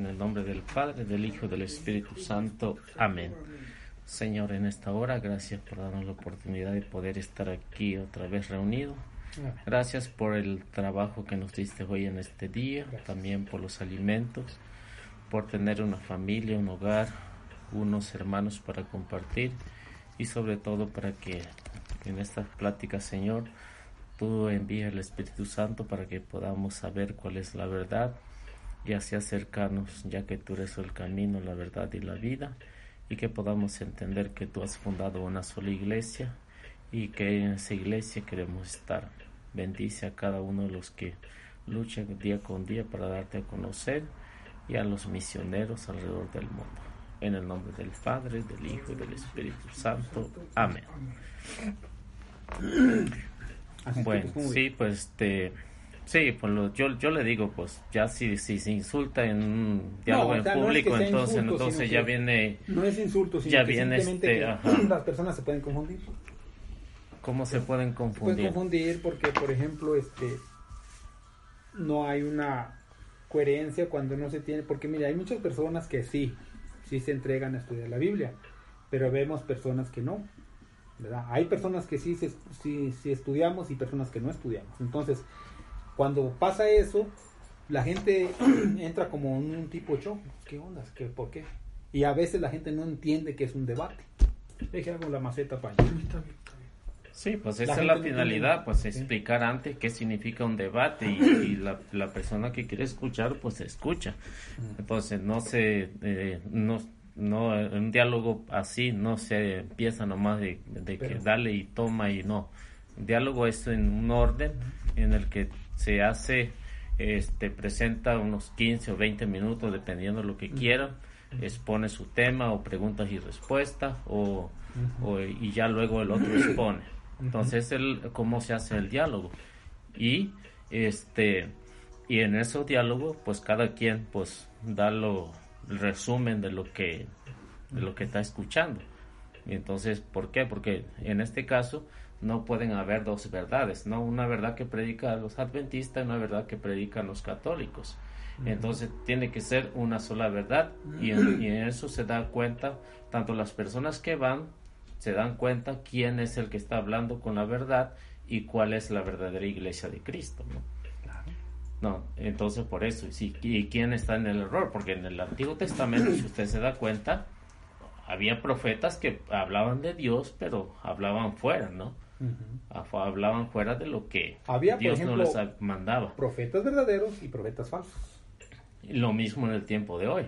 En el nombre del Padre, del Hijo y del Espíritu Santo. Amén. Señor, en esta hora, gracias por darnos la oportunidad de poder estar aquí otra vez reunidos. Gracias por el trabajo que nos diste hoy en este día, también por los alimentos, por tener una familia, un hogar, unos hermanos para compartir y sobre todo para que en estas pláticas, Señor, tú envíes el Espíritu Santo para que podamos saber cuál es la verdad y así acercarnos, ya que tú eres el camino, la verdad y la vida, y que podamos entender que tú has fundado una sola iglesia y que en esa iglesia queremos estar. Bendice a cada uno de los que luchan día con día para darte a conocer y a los misioneros alrededor del mundo. En el nombre del Padre, del Hijo y del Espíritu Santo. Amén. Bueno, sí, pues este Sí, pues yo, yo le digo, pues ya si, si se insulta en un diálogo en público, entonces, entonces ya viene... No es insulto, sino ya que viene este, las personas se pueden confundir. ¿Cómo se pueden confundir? Se pueden confundir porque, por ejemplo, este no hay una coherencia cuando no se tiene, porque mira, hay muchas personas que sí, sí se entregan a estudiar la Biblia, pero vemos personas que no, ¿verdad? Hay personas que sí, sí, sí estudiamos y personas que no estudiamos. Entonces, cuando pasa eso, la gente entra como en un tipo de shock. ¿Qué onda? ¿Qué, ¿Por qué? Y a veces la gente no entiende que es un debate. Deje algo la maceta para Sí, pues esa es la finalidad, pues explicar antes qué significa un debate y, la, persona que quiere escuchar, pues escucha. Entonces no se, eh, no, no, un diálogo así no se empieza nomás de, que dale y toma y no. Un diálogo es en un orden en el que se hace, este, presenta unos 15 o 20 minutos, dependiendo de lo que quiera, expone su tema o preguntas y respuestas, o, y ya luego el otro expone. Entonces, el, cómo se hace el diálogo. Y, este, y en ese diálogo, pues cada quien, pues, da lo, el resumen de lo que, de lo que está escuchando. Y entonces, ¿por qué? Porque en este caso, no pueden haber dos verdades, ¿no? Una verdad que predica a los adventistas y una verdad que predican los católicos. Entonces tiene que ser una sola verdad y en, eso se da cuenta, tanto las personas que van, se dan cuenta quién es el que está hablando con la verdad y cuál es la verdadera iglesia de Cristo, ¿no? No, entonces por eso, sí, ¿y quién está en el error? Porque en el Antiguo Testamento, si usted se da cuenta, había profetas que hablaban de Dios, pero hablaban fuera, ¿no? Hablaban fuera de lo que Había, Dios no les mandaba. Profetas verdaderos y profetas falsos. Lo mismo en el tiempo de hoy,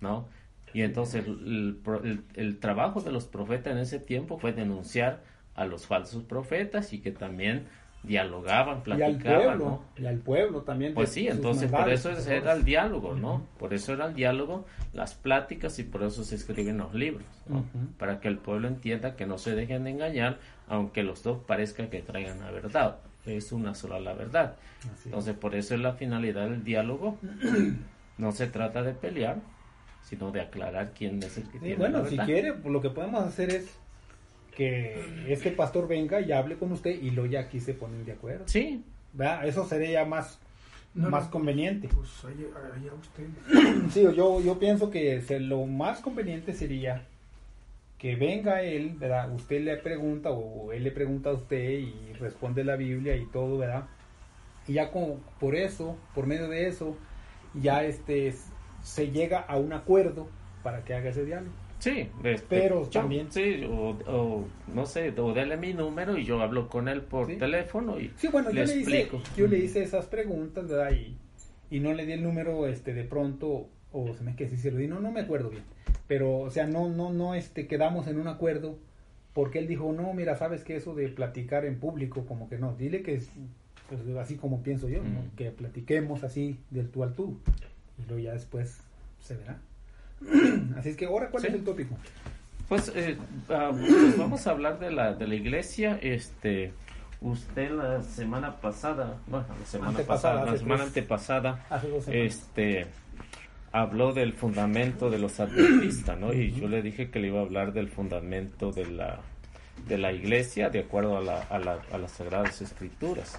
¿no? Y entonces el, trabajo de los profetas en ese tiempo fue denunciar a los falsos profetas y que también dialogaban, platicaban, y al pueblo, ¿no? Y al pueblo también. Pues sí, entonces por eso era el diálogo, ¿no? Por eso era el diálogo, las pláticas y por eso se escriben los libros, ¿no? Para que el pueblo entienda que no se dejen de engañar, aunque los dos parezcan que traigan la verdad. Es una sola la verdad. entonces por eso es la finalidad del diálogo. no se trata de pelear, sino de aclarar quién es el que tiene bueno, la verdad. si quiere, lo que podemos hacer es que este pastor venga y hable con usted y luego ya aquí se ponen de acuerdo. Sí. Eso sería más, más conveniente. Pues allá, usted. Sí, yo, yo pienso que lo más conveniente sería que venga él, ¿verdad? Usted le pregunta o él le pregunta a usted y responde la Biblia y todo, ¿verdad? Y ya como por eso, por medio de eso, ya este se llega a un acuerdo para que haga ese diálogo. Sí, este, pero también. Sí, o, no sé, o dele mi número y yo hablo con él por teléfono y sí, bueno, le yo explico. Le hice, yo le hice esas preguntas, ¿verdad? Y, y no le di el número este de pronto, o se me que si se lo di, no, no me acuerdo bien. Pero, o sea, no, no, no, este, quedamos en un acuerdo porque él dijo, no, mira, sabes que eso de platicar en público, como que no, dile que es pues, así como pienso yo, que platiquemos así del tú al tú. Y luego ya después se verá. Así es que ahora, ¿cuál es el tópico? Pues, eh, pues, vamos a hablar de la, de la iglesia. Este, usted la semana pasada, bueno, la semana pasada, la semana antepasada, este, habló del fundamento de los adventistas, ¿no? Y yo le dije que le iba a hablar del fundamento de la, de la iglesia de acuerdo a, la, a, la, a las sagradas escrituras.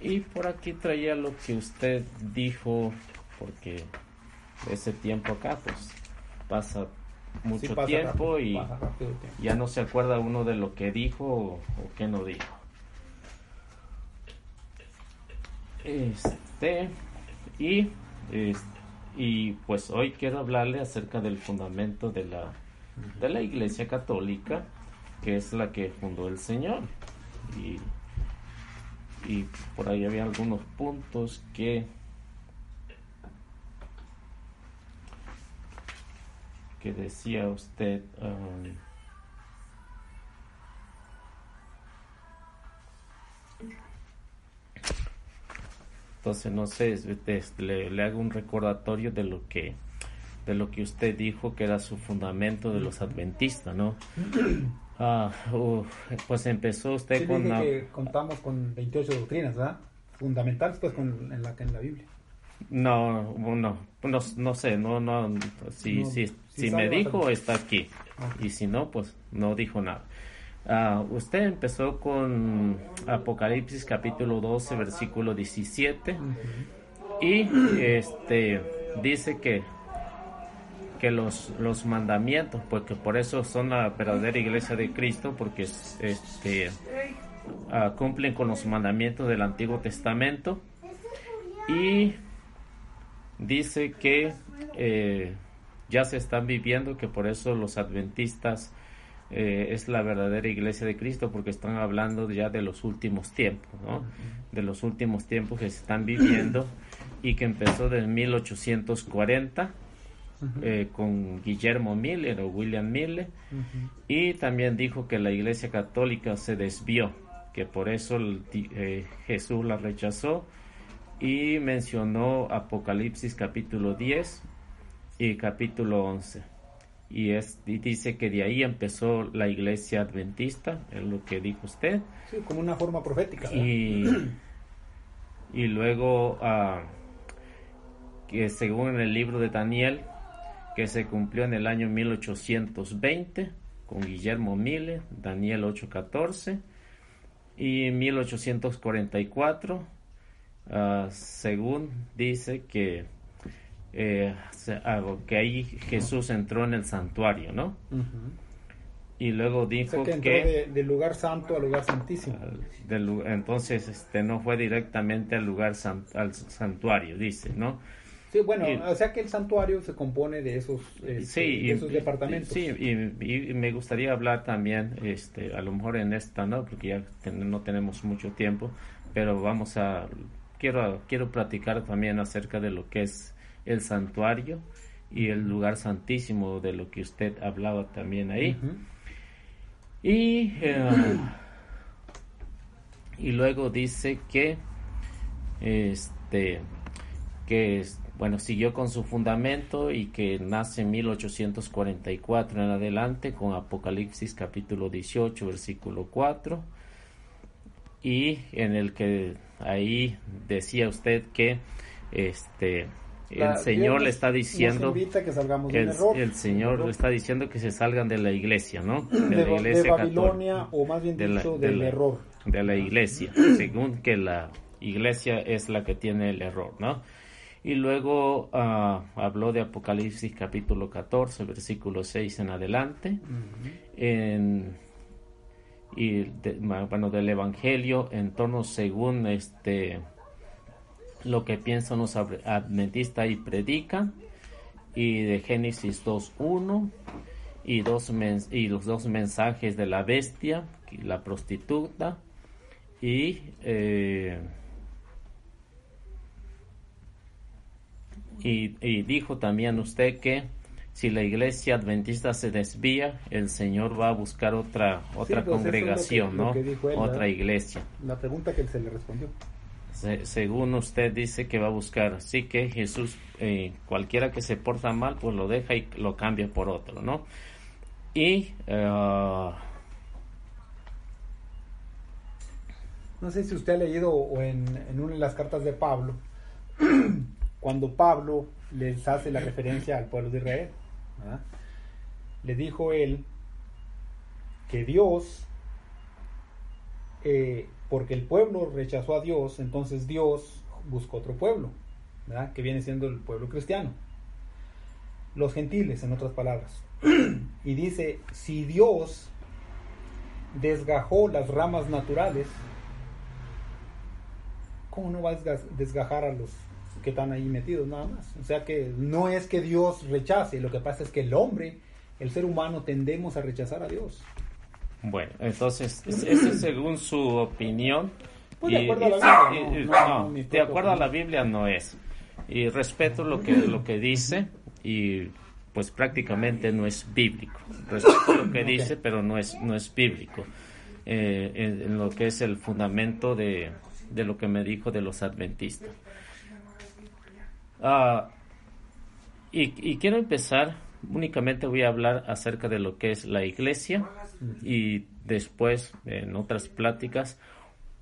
Y por aquí traía lo que usted dijo, porque ese tiempo acá, pues pasa mucho tiempo y ya no se acuerda uno de lo que dijo o, o que no dijo. Este, y, y pues hoy quiero hablarle acerca del fundamento de la, de la Iglesia Católica, que es la que fundó el Señor. Y, y por ahí había algunos puntos que que decía usted um, Entonces, no sé, le, le, hago un recordatorio de lo que de lo que usted dijo que era su fundamento de los adventistas, ¿no? Ah, pues empezó usted con... que contamos con 28 doctrinas, ¿verdad? Fundamentales, pues, con, en, la, en la Biblia. No, no, no, no sé, no, no, si, si, si me dijo, está aquí. Y si no, pues no dijo nada. Uh, usted empezó con Apocalipsis capítulo 12, versículo 17. Y este dice que que los, los mandamientos, porque por eso son la verdadera iglesia de Cristo, porque este, uh, cumplen con los mandamientos del Antiguo Testamento. Y dice que eh, ya se están viviendo, que por eso los adventistas eh, es la verdadera iglesia de Cristo porque están hablando ya de los últimos tiempos, ¿no? De los últimos tiempos que se están viviendo y que empezó en 1840 eh, con Guillermo Miller o William Miller y también dijo que la iglesia católica se desvió, que por eso eh, Jesús la rechazó y mencionó Apocalipsis capítulo 10 y capítulo 11 y, es, dice que de ahí empezó la iglesia adventista, es lo que dijo usted. Sí, como una forma profética. Y, y luego, uh, que según el libro de Daniel, que se cumplió en el año 1820 con Guillermo Mille, Daniel 8:14, y 1844, uh, según dice que eh, que ahí Jesús entró en el santuario, ¿no? Y luego dijo que, del lugar santo al lugar santísimo. entonces, este, no fue directamente al lugar al santuario, dice, ¿no? Sí, bueno, o sea que el santuario se compone de esos, este, esos departamentos. Sí, y, me gustaría hablar también, este, a lo mejor en esta, ¿no? Porque ya no tenemos mucho tiempo, pero vamos a, quiero, quiero platicar también acerca de lo que es el santuario y el lugar santísimo de lo que usted hablaba también ahí. Y, eh, y luego dice que este que bueno siguió con su fundamento y que nace en 1844 en adelante con Apocalipsis capítulo 18 versículo 4 y en el que ahí decía usted que este el Señor le está diciendo que el, Señor le está diciendo que se salgan de la iglesia, ¿no? De, la iglesia Babilonia o más bien dicho del error de la iglesia, según que la iglesia es la que tiene el error, ¿no? Y luego uh, habló de Apocalipsis capítulo 14, versículo 6 en adelante. en, y bueno, del Evangelio en torno según este lo que piensan los adventistas y predican, y de Génesis 2.1, y, dos y los dos mensajes de la bestia, la prostituta, y, eh, y, dijo también usted que si la iglesia adventista se desvía, el Señor va a buscar otra otra pues congregación, ¿no? otra iglesia. La pregunta que se le respondió según usted dice que va a buscar. Así que Jesús, eh, cualquiera que se porta mal, pues lo deja y lo cambia por otro, ¿no? Y... Eh, no sé si usted ha leído o en, una de las cartas de Pablo, cuando Pablo les hace la referencia al pueblo de Israel, le dijo él que Dios eh, porque el pueblo rechazó a Dios, entonces Dios buscó otro pueblo, que viene siendo el pueblo cristiano. los gentiles, en otras palabras. y dice, si Dios desgajó las ramas naturales, ¿cómo no va a desgajar a los que están ahí metidos nada más? O sea que no es que Dios rechace, lo que pasa es que el hombre, el ser humano, tendemos a rechazar a Dios. Bueno, entonces, eso es según su opinión. Pues de acuerdo a la Biblia. No, de acuerdo a la Biblia no es. Y respeto lo que, lo que dice y pues prácticamente no es bíblico. Respeto lo que dice, pero no es, no es bíblico. Eh, en, lo que es el fundamento de, de, lo que me dijo de los adventistas. Ah, y, y quiero empezar, únicamente voy a hablar acerca de lo que es la iglesia y después en otras pláticas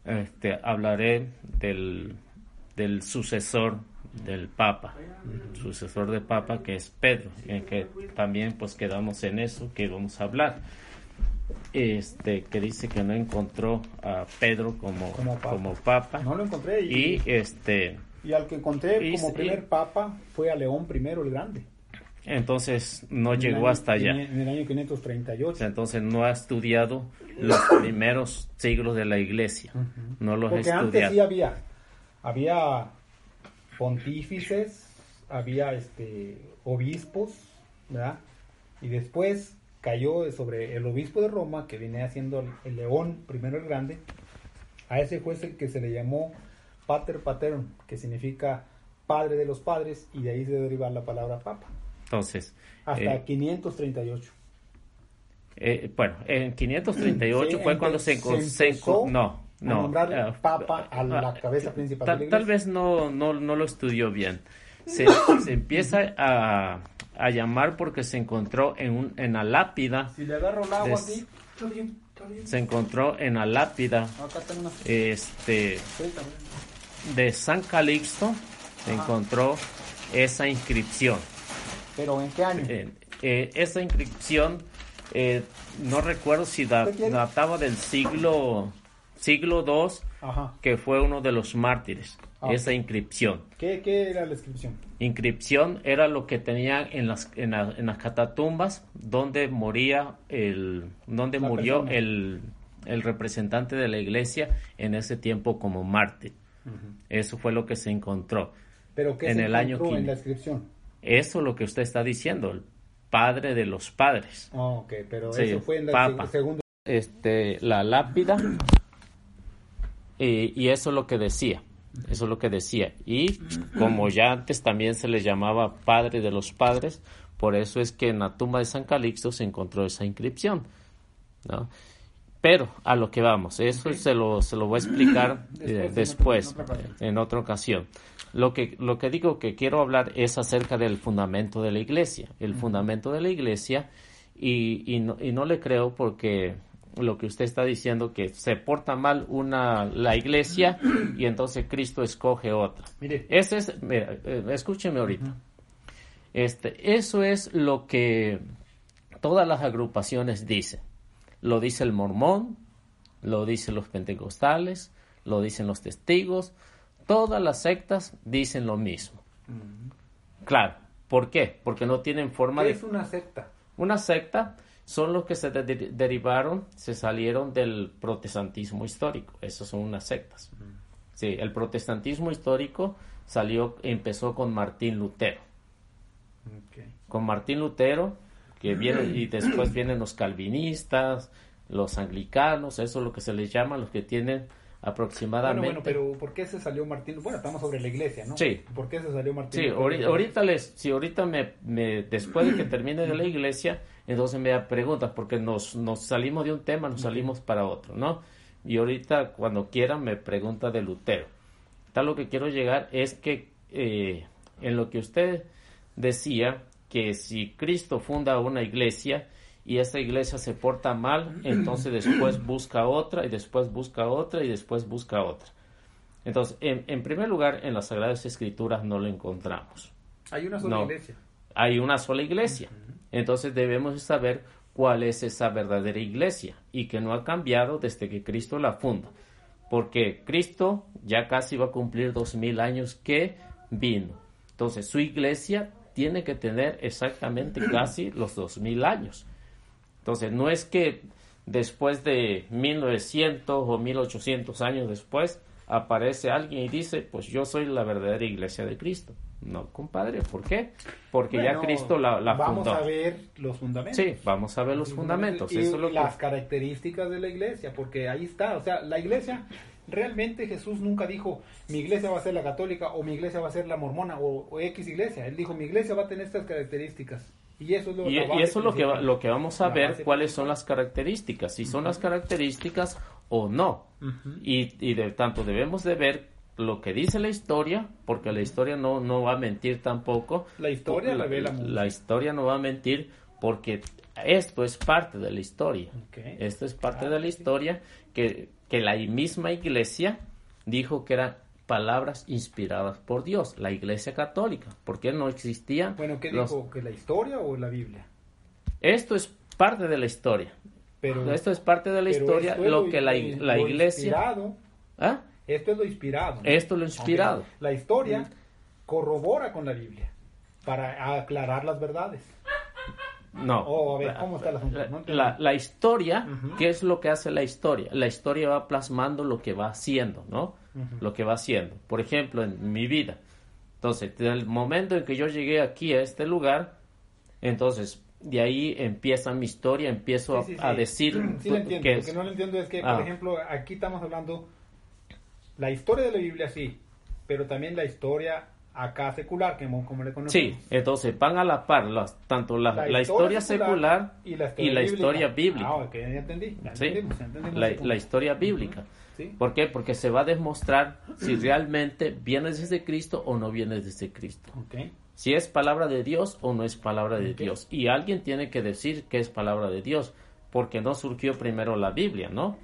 este, hablaré del, del sucesor del Papa, sucesor del Papa que es Pedro, en que también pues quedamos en eso que vamos a hablar. Este que dice que no encontró a Pedro como, como, papa. No lo encontré y, este y al que encontré como primer papa fue a León I el Grande. Entonces no llegó hasta allá. En el año 538. Entonces no ha estudiado los primeros siglos de la iglesia. No los Porque ha estudiado. antes sí había, había pontífices, había este obispos, ¿verdad? Y después cayó sobre el obispo de Roma, que viene haciendo el león, primero el grande. A ese el que se le llamó pater paterum, que significa padre de los padres, y de ahí se deriva la palabra papa. Entonces. Hasta 538. Eh, eh, bueno, en 538 fue cuando se, se, no, no, nombrar eh, papa a la cabeza principal tal, de la tal vez no, no, no lo estudió bien. Se, se empieza a, a, llamar porque se encontró en, un, en la lápida. Si le agarro el agua así, Se encontró en la lápida este, de San Calixto. Se encontró esa inscripción. ¿Pero en qué año? Eh, esa inscripción, eh, no recuerdo si databa del siglo siglo II, que fue uno de los mártires. Ah, esa inscripción. ¿Qué, ¿Qué, era la inscripción? Inscripción era lo que tenían en las, en, las catatumbas donde moría el, donde murió el, el, representante de la iglesia en ese tiempo como mártir. Eso fue lo que se encontró. ¿Pero qué en se el año en la inscripción? Eso es lo que usted está diciendo, el padre de los padres. Ah, ok, pero eso fue en la segunda. Este, la lápida, y eso es lo que decía. Eso es lo que decía. Y como ya antes también se le llamaba padre de los padres, por eso es que en la tumba de San Calixto se encontró esa inscripción. ¿no? Pero a lo que vamos, eso se, lo, se lo voy a explicar después, en, otra ocasión. Lo que, lo que digo que quiero hablar es acerca del fundamento de la iglesia. El fundamento de la iglesia, y, y, no, y no le creo porque lo que usted está diciendo, que se porta mal una, la iglesia y entonces Cristo escoge otra. Mire. Ese es, mira, eh, escúcheme ahorita. Este, eso es lo que todas las agrupaciones dicen. Lo dice el mormón, lo dicen los pentecostales, lo dicen los testigos, Todas las sectas dicen lo mismo. Claro, ¿por qué? Porque no tienen forma ¿Qué de... es una secta? Una secta son los que se derivaron, se salieron del protestantismo histórico. Esos son unas sectas. Sí, el protestantismo histórico salió, empezó con Martín Lutero. Con Martín Lutero, que viene, y después vienen los calvinistas, los anglicanos, eso es lo que se les llama, los que tienen aproximadamente. Bueno, pero ¿por qué se salió Martín? Bueno, estamos sobre la iglesia, ¿no? Sí. ¿Por qué se salió Martín? Sí, ahorita, les, si ahorita me, me, después de que termine de la iglesia, entonces me da preguntas, porque nos, nos salimos de un tema, nos salimos para otro, ¿no? Y ahorita cuando quieran me pregunta de Lutero. Tal lo que quiero llegar es que eh, en lo que usted decía, que si Cristo funda una iglesia, y esa iglesia se porta mal, entonces después busca otra y después busca otra y después busca otra. Entonces, en, primer lugar, en las Sagradas Escrituras no lo encontramos. Hay una sola iglesia. Hay una sola iglesia. Entonces debemos saber cuál es esa verdadera iglesia y que no ha cambiado desde que Cristo la funda. Porque Cristo ya casi va a cumplir dos mil años que vino. Entonces su iglesia tiene que tener exactamente casi los 2000 años. Entonces, no es que después de 1900 o 1800 años después aparece alguien y dice, pues yo soy la verdadera iglesia de Cristo. No, compadre, ¿por qué? Porque ya Cristo la, la vamos fundó. a ver los fundamentos. Sí, vamos a ver los fundamentos. Y Eso es lo que- las características de la iglesia, porque ahí está. O sea, la iglesia, realmente Jesús nunca dijo, mi iglesia va a ser la católica o mi iglesia va a ser la mormona o, o X iglesia. Él dijo, mi iglesia va a tener estas características. Y eso es lo, Y, la y base eso es lo que, va- lo que vamos a La ver, cuáles son las características, si son las características o no. Y, y de tanto debemos de ver lo que dice la historia, porque la historia no, no va a mentir tampoco. La historia la, revela mucho. la historia no va a mentir porque esto es parte de la historia. Esto es parte Ah, de la sí. historia que, que la misma iglesia dijo que eran palabras inspiradas por Dios, la iglesia católica, porque no existían Bueno, ¿qué los- dijo? ¿Que la historia o la Biblia? esto es parte de la historia. Pero, Esto es parte de la historia, lo que la, la lo iglesia... inspirado, ¿Ah? esto es lo inspirado. ¿no? Esto es lo inspirado. La historia corrobora con la Biblia para aclarar las verdades. No. Oh, a ver, ¿cómo está? La, No entendí. la- la historia, Ujú. ¿qué es lo que hace la historia? La historia va plasmando lo que va haciendo, ¿no? Lo que va haciendo. Por ejemplo, en mi vida. Entonces, desde el momento en que yo llegué aquí a este lugar, entonces, de ahí empieza mi historia, empiezo Sí, sí, a, decir Sí, lo entiendo. que no lo entiendo es que, Ah. por ejemplo, aquí estamos hablando la historia de la Biblia, sí, pero también la historia acá secular, que como, como le conocemos. Sí, entonces van a la par las, tanto la, la historia, secular y la y la historia bíblica. Ah, ok, ya entendí. Ya Sí, entendimos, ya entendimos la, historia bíblica. Sí. ¿Por qué? Porque se va a demostrar si realmente viene desde Cristo o no viene desde Cristo. Si es palabra de Dios o no es palabra de. Dios. Y alguien tiene que decir que es palabra de Dios, porque no surgió primero la Biblia, ¿no?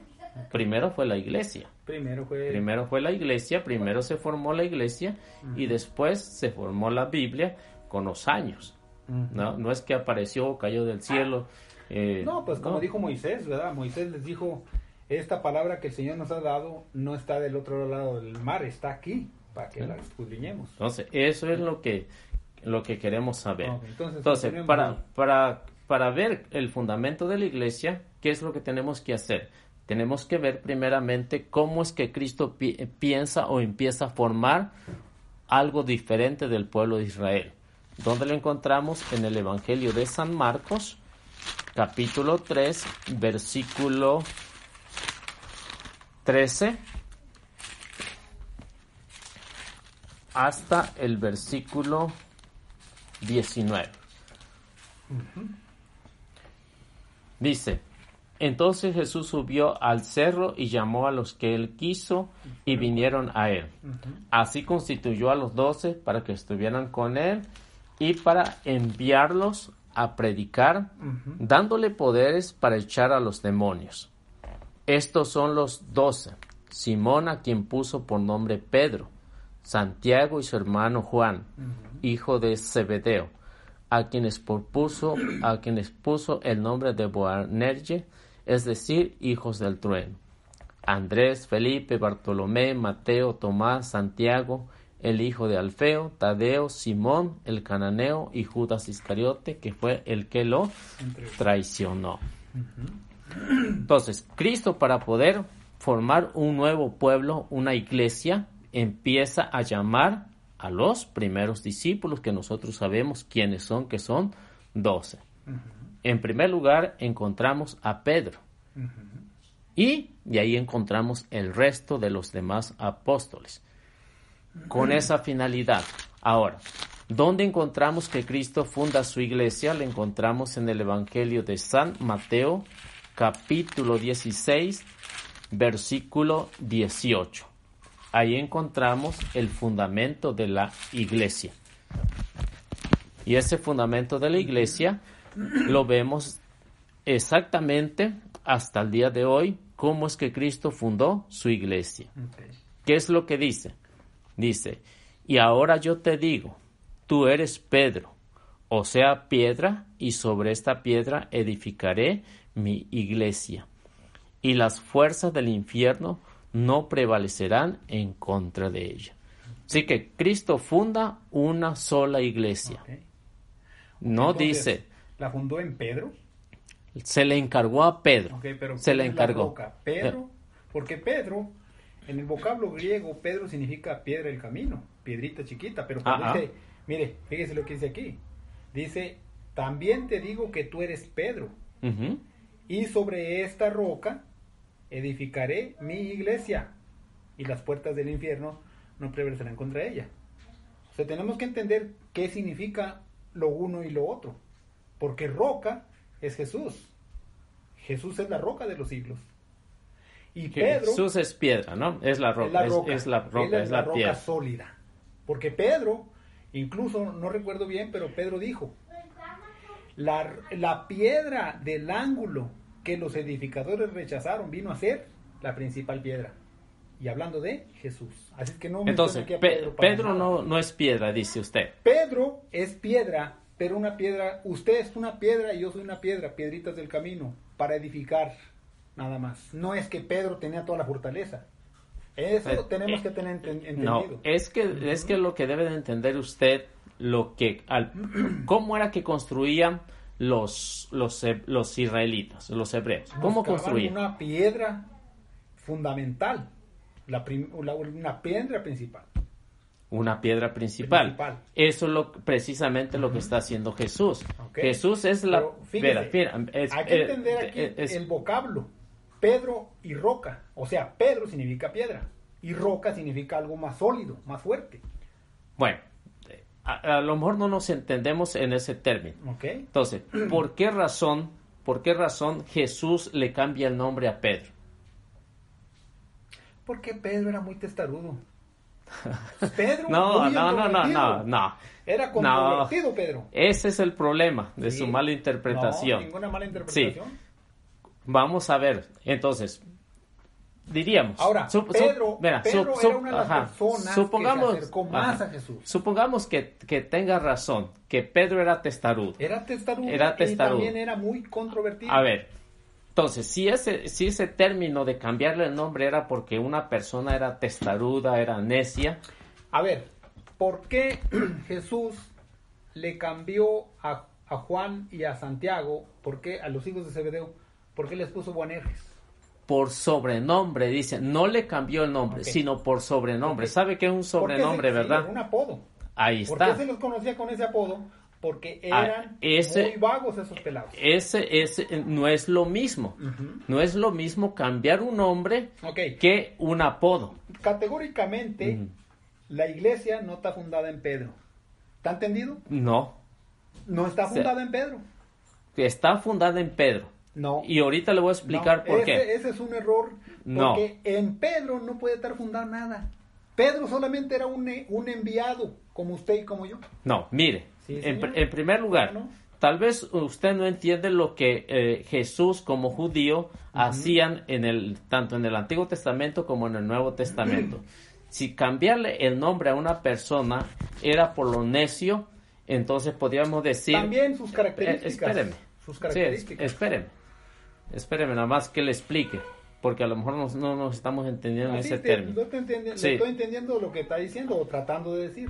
Primero fue la iglesia. Primero fue... Primero fue la iglesia, primero se formó la iglesia y después se formó la Biblia con los años. ¿no? No es que apareció o cayó del cielo. eh, No, pues como no. dijo Moisés, ¿verdad? Moisés les dijo, esta palabra que el Señor nos ha dado no está del otro lado del mar, está aquí, para que la escudriñemos. Entonces, eso es lo que, lo que queremos saber. Ok, entonces, Entonces, para, para, para ver el fundamento de la iglesia, ¿qué es lo que tenemos que hacer? Tenemos que ver primeramente cómo es que Cristo pi- piensa o empieza a formar algo diferente del pueblo de Israel. ¿Dónde lo encontramos? En el Evangelio de San Marcos, capítulo 3, versículo 13 hasta el versículo 19. Dice, entonces Jesús subió al cerro y llamó a los que él quiso y vinieron a él. Así constituyó a los doce para que estuvieran con él y para enviarlos a predicar, dándole poderes para echar a los demonios. Estos son los doce. Simón, a quien puso por nombre Pedro, Santiago y su hermano Juan, hijo de Zebedeo, a quienes propuso, a quienes puso el nombre de Boanerge, es decir, hijos del trueno. Andrés, Felipe, Bartolomé, Mateo, Tomás, Santiago, el hijo de Alfeo, Tadeo, Simón, el cananeo y Judas Iscariote, que fue el que lo traicionó. Entonces, Cristo para poder formar un nuevo pueblo, una iglesia, empieza a llamar a los primeros discípulos que nosotros sabemos quiénes son, que son doce. En primer lugar, encontramos a Pedro. Y de ahí encontramos el resto de los demás apóstoles. Con esa finalidad. Ahora, ¿dónde encontramos que Cristo funda su iglesia? Le encontramos en el Evangelio de San Mateo, capítulo 16, versículo 18. Ahí encontramos el fundamento de la iglesia. Y ese fundamento de la iglesia lo vemos exactamente hasta el día de hoy, cómo es que Cristo fundó su iglesia. ¿Qué es lo que dice? Dice, y ahora yo te digo, tú eres Pedro, o sea, piedra, y sobre esta piedra edificaré mi iglesia, y las fuerzas del infierno no prevalecerán en contra de ella. Así que Cristo funda una sola iglesia. No Entonces, dice, ¿La fundó en Pedro? se le encargó a Pedro. Pero se le ¿quién es la encargó. Pedro, porque Pedro, en el vocablo griego, Pedro significa piedra del camino, piedrita chiquita, pero cuando dice, mire, fíjese lo que dice aquí, dice, también te digo que tú eres Pedro, y sobre esta roca edificaré mi iglesia, y las puertas del infierno no prevalecerán contra ella. O sea, tenemos que entender qué significa lo uno y lo otro, porque roca es Jesús. Jesús es la roca de los siglos. Y Pedro Jesús es piedra, ¿no? Es la roca. es la roca, Es, la roca, es es la la, roca piedra. sólida. Porque Pedro, incluso no recuerdo bien, pero Pedro dijo, la, la piedra del ángulo que los edificadores rechazaron vino a ser la principal piedra. Y hablando de Jesús. Así es que no Entonces, aquí a Pe- Pedro Pedro no, no es piedra, dice usted. Pedro es piedra, pero una piedra, usted es una piedra y yo soy una piedra, piedritas del camino, para edificar, nada más. No es que Pedro tenía toda la fortaleza. Eso Eh, tenemos eh, que tener enten- No, entendido. es que, es que lo que debe de entender usted, lo que, al, cómo era que construían los, los, los israelitas, los hebreos. ¿Cómo construían? Una piedra fundamental, la prim- la- una piedra principal. Una piedra principal. Principal. Eso es lo, precisamente lo que está haciendo Jesús. Jesús es la... Es- hay que eh, entender aquí eh, es- el vocablo. Pedro y roca. O sea, Pedro significa piedra y roca significa algo más sólido, más fuerte. Bueno, a, a lo mejor no nos entendemos en ese término. Entonces, ¿por qué razón, por qué razón Jesús le cambia el nombre a Pedro? Porque Pedro era muy testarudo. Pedro No, no, no, no, no, no. Era No. controvertido Pedro. Ese es el problema de Sí. su mala No, interpretación. ninguna mala interpretación. Vamos a ver, entonces, diríamos. Ahora, Pedro, mira, Pedro sup- era una de las ajá, personas supongamos, que se acercó más ajá, a Jesús. Supongamos que, que tenga razón, que Pedro era testarudo. Era testarudo, Era y testarudo. también era muy controvertido. A ver, entonces, si ese, si ese término de cambiarle el nombre era porque una persona era testaruda, era necia, A ver, ¿por qué Jesús le cambió a, a Juan y a Santiago, por qué a los hijos de Zebedeo, por qué les puso Boanerges? por sobrenombre, dice, no le cambió el nombre, sino por sobrenombre. ¿Sabe qué es un ¿Por qué sobrenombre, verdad? un apodo. Ahí ¿Por qué está. se los conocía con ese apodo? Porque Ah, eran ese- muy vagos esos pelados. Ese, ese no es lo mismo. No es lo mismo cambiar un nombre que un apodo. categóricamente la iglesia no está fundada en Pedro. ¿Está entendido? No, No está fundada en Pedro. está fundada en Pedro. No. Y ahorita le voy a explicar No, por ese, qué. Ese es un error. No. Porque en Pedro no puede estar fundado nada. Pedro solamente era un, un enviado, como usted y como yo. No, mire, Sí, en, primer lugar, tal vez usted no entiende lo que eh, Jesús como judío hacían en el tanto en el Antiguo Testamento como en el Nuevo Testamento. si cambiarle el nombre a una persona era por lo necio, entonces podríamos decir También sus Eh, características. espéreme. Sus características. espéreme. Espéreme, nada más que le explique. Porque a lo mejor no nos estamos entendiendo en ese te- término. no te Sí. estoy entendiendo lo que está diciendo o tratando de decir.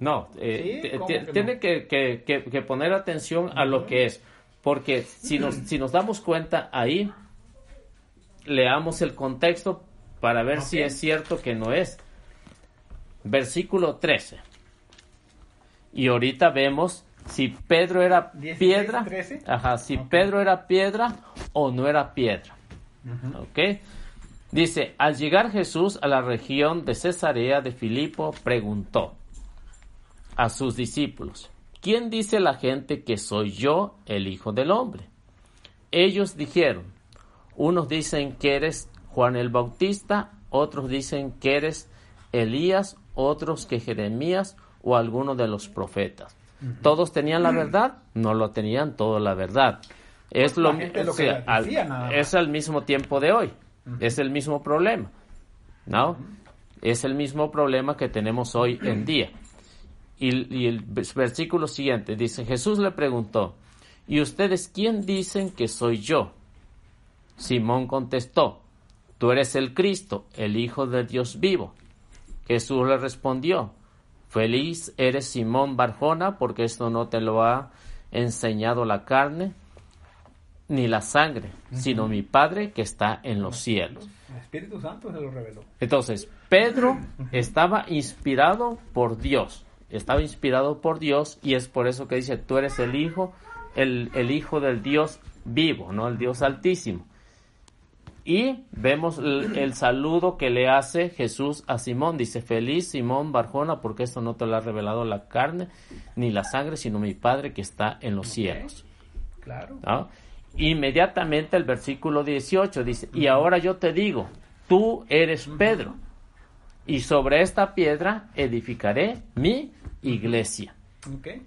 No, eh, Sí, t- ¿cómo t- que tiene no? que, que- que- que poner atención a lo que es. Porque si nos, si nos damos cuenta ahí, leamos el contexto para ver si es cierto que no es. Versículo 13. Y ahorita vemos si Pedro era 16, piedra. 13. Ajá, si. Pedro era piedra o no era piedra. ¿Ok? Dice, al llegar Jesús a la región de Cesarea de Filipo, preguntó a sus discípulos, ¿quién dice la gente que soy yo, el Hijo del Hombre? Ellos dijeron, unos dicen que eres Juan el Bautista, otros dicen que eres Elías, otros que Jeremías o alguno de los profetas. ¿Todos tenían la verdad? No lo tenían todo la verdad. Es La lo, que sea, al- es el mismo tiempo de hoy. Es el mismo problema. ¿No? Es el mismo problema que tenemos hoy en día. Y, y el vers- versículo siguiente dice, Jesús le preguntó, ¿y ustedes quién dicen que soy yo? Simón contestó, tú eres el Cristo, el Hijo de Dios vivo. Jesús le respondió, Feliz eres Simón Barjona, porque esto no te lo ha enseñado la carne ni la sangre, sino mi Padre que está en los cielos. El Espíritu Santo se lo reveló. Entonces, Pedro estaba inspirado por Dios, estaba inspirado por Dios y es por eso que dice, tú eres el Hijo, el, el Hijo del Dios vivo, ¿no? El Dios altísimo. Y vemos el, el, saludo que le hace Jesús a Simón. Dice, feliz Simón Barjona, porque esto no te lo ha revelado la carne ni la sangre, sino mi Padre que está en los okay. cielos. Claro. ¿No? Inmediatamente el versículo 18 dice, y ahora yo te digo, tú eres Pedro, y sobre esta piedra edificaré mi iglesia. Okay.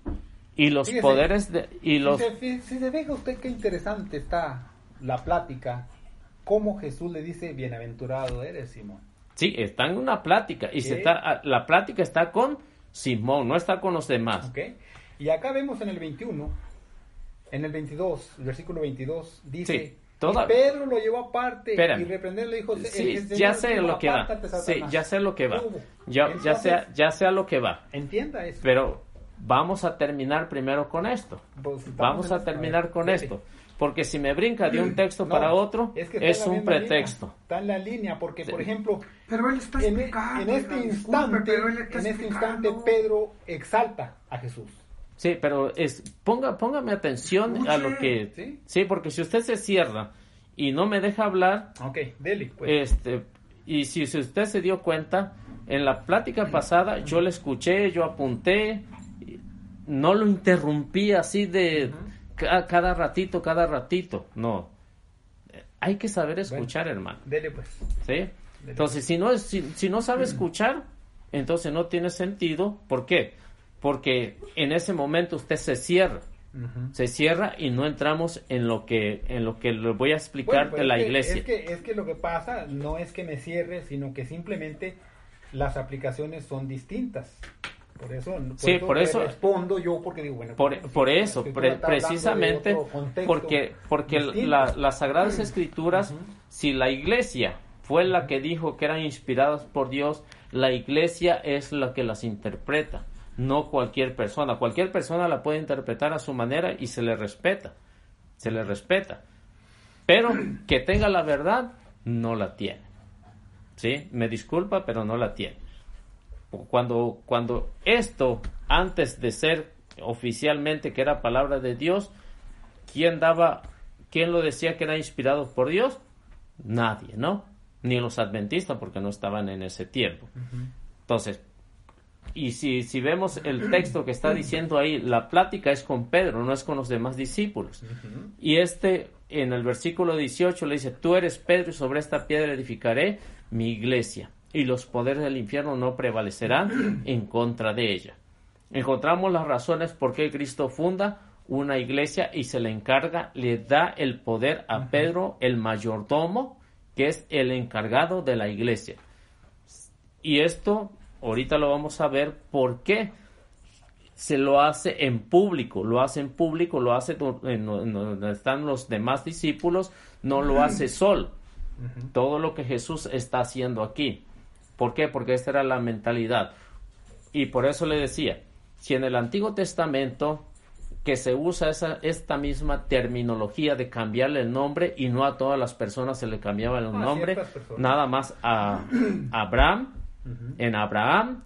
Y los Fíjese, poderes de... Y los... Si se, si se fija usted qué interesante está la plática, cómo Jesús le dice, bienaventurado eres, Simón. Sí, está en una plática, y Sí. se está, la plática está con Simón, no está con los demás. ¿Ok? Y acá vemos en el 21, en el 22, el versículo 22, dice, Sí, toda- y Pedro lo llevó aparte Espérame. y reprenderle dijo, Sí, ya sé dijo, lo que va. "Apártate, Sí, Satanás". ya sé lo que va. Ya, sea, ya sé a lo que va. Entienda eso. Pero vamos a terminar primero con esto. Pues, Vamos a terminar con esto. Porque si me brinca de un texto No, para otro, es, que es un pretexto. línea, está en la línea, porque, Sí. por ejemplo, Pero él está en, este disculpe, instante, pero él está en este instante. Pedro exalta a Jesús. Sí, pero es, ponga, póngame atención a lo que... Sí. Sí, porque si usted se cierra y no me deja hablar, Ok, dele, pues. este, y si, si usted se dio cuenta, en la plática pasada yo le escuché, yo apunté, no lo interrumpí así de ca- cada ratito, cada ratito, no. Hay que saber escuchar, hermano. Dele, pues. ¿sí? Entonces, si no, si, si no sabe escuchar, entonces no tiene sentido. ¿Por qué? Porque en ese momento usted se cierra, se cierra y no entramos en lo que en lo que le voy a explicar Bueno, pues de la es que- iglesia. Es que, es que lo que pasa no es que me cierre, sino que simplemente las aplicaciones son distintas. Por eso, por Sí, por eso- respondo yo porque digo, bueno, Por, pues, por eso, pre- precisamente porque, porque la- las Sagradas Escrituras, si la iglesia fue la que dijo que eran inspiradas por Dios, la iglesia es la que las interpreta, no cualquier persona. Cualquier persona la puede interpretar a su manera y se le respeta, se le respeta. Pero que tenga la verdad, no la tiene. ¿Sí? Me disculpa, pero no la tiene cuando, cuando esto, antes de ser oficialmente que era palabra de Dios, ¿quién daba, quién lo decía que era inspirado por Dios? Nadie, ¿no? Ni los adventistas porque no estaban en ese tiempo. Entonces, y si, si vemos el texto que está diciendo ahí, la plática es con Pedro, no es con los demás discípulos. Y este, en el versículo 18 le dice, tú eres Pedro y sobre esta piedra edificaré mi iglesia y los poderes del infierno no prevalecerán en contra de ella. Encontramos las razones por qué Cristo funda una iglesia y se le encarga, le da el poder a Pedro, el mayordomo, que es el encargado de la iglesia. Y esto, ahorita lo vamos a ver por qué se lo hace en público, lo hace en público, lo hace donde están los demás discípulos, no lo hace solo. Todo lo que Jesús está haciendo aquí. ¿Por qué? Porque esta era la mentalidad. Y por eso le decía, si en el Antiguo Testamento que se usa esa, esta misma terminología de cambiarle el nombre y no a todas las personas se le cambiaba el nombre, nada más a Abraham, en Abraham,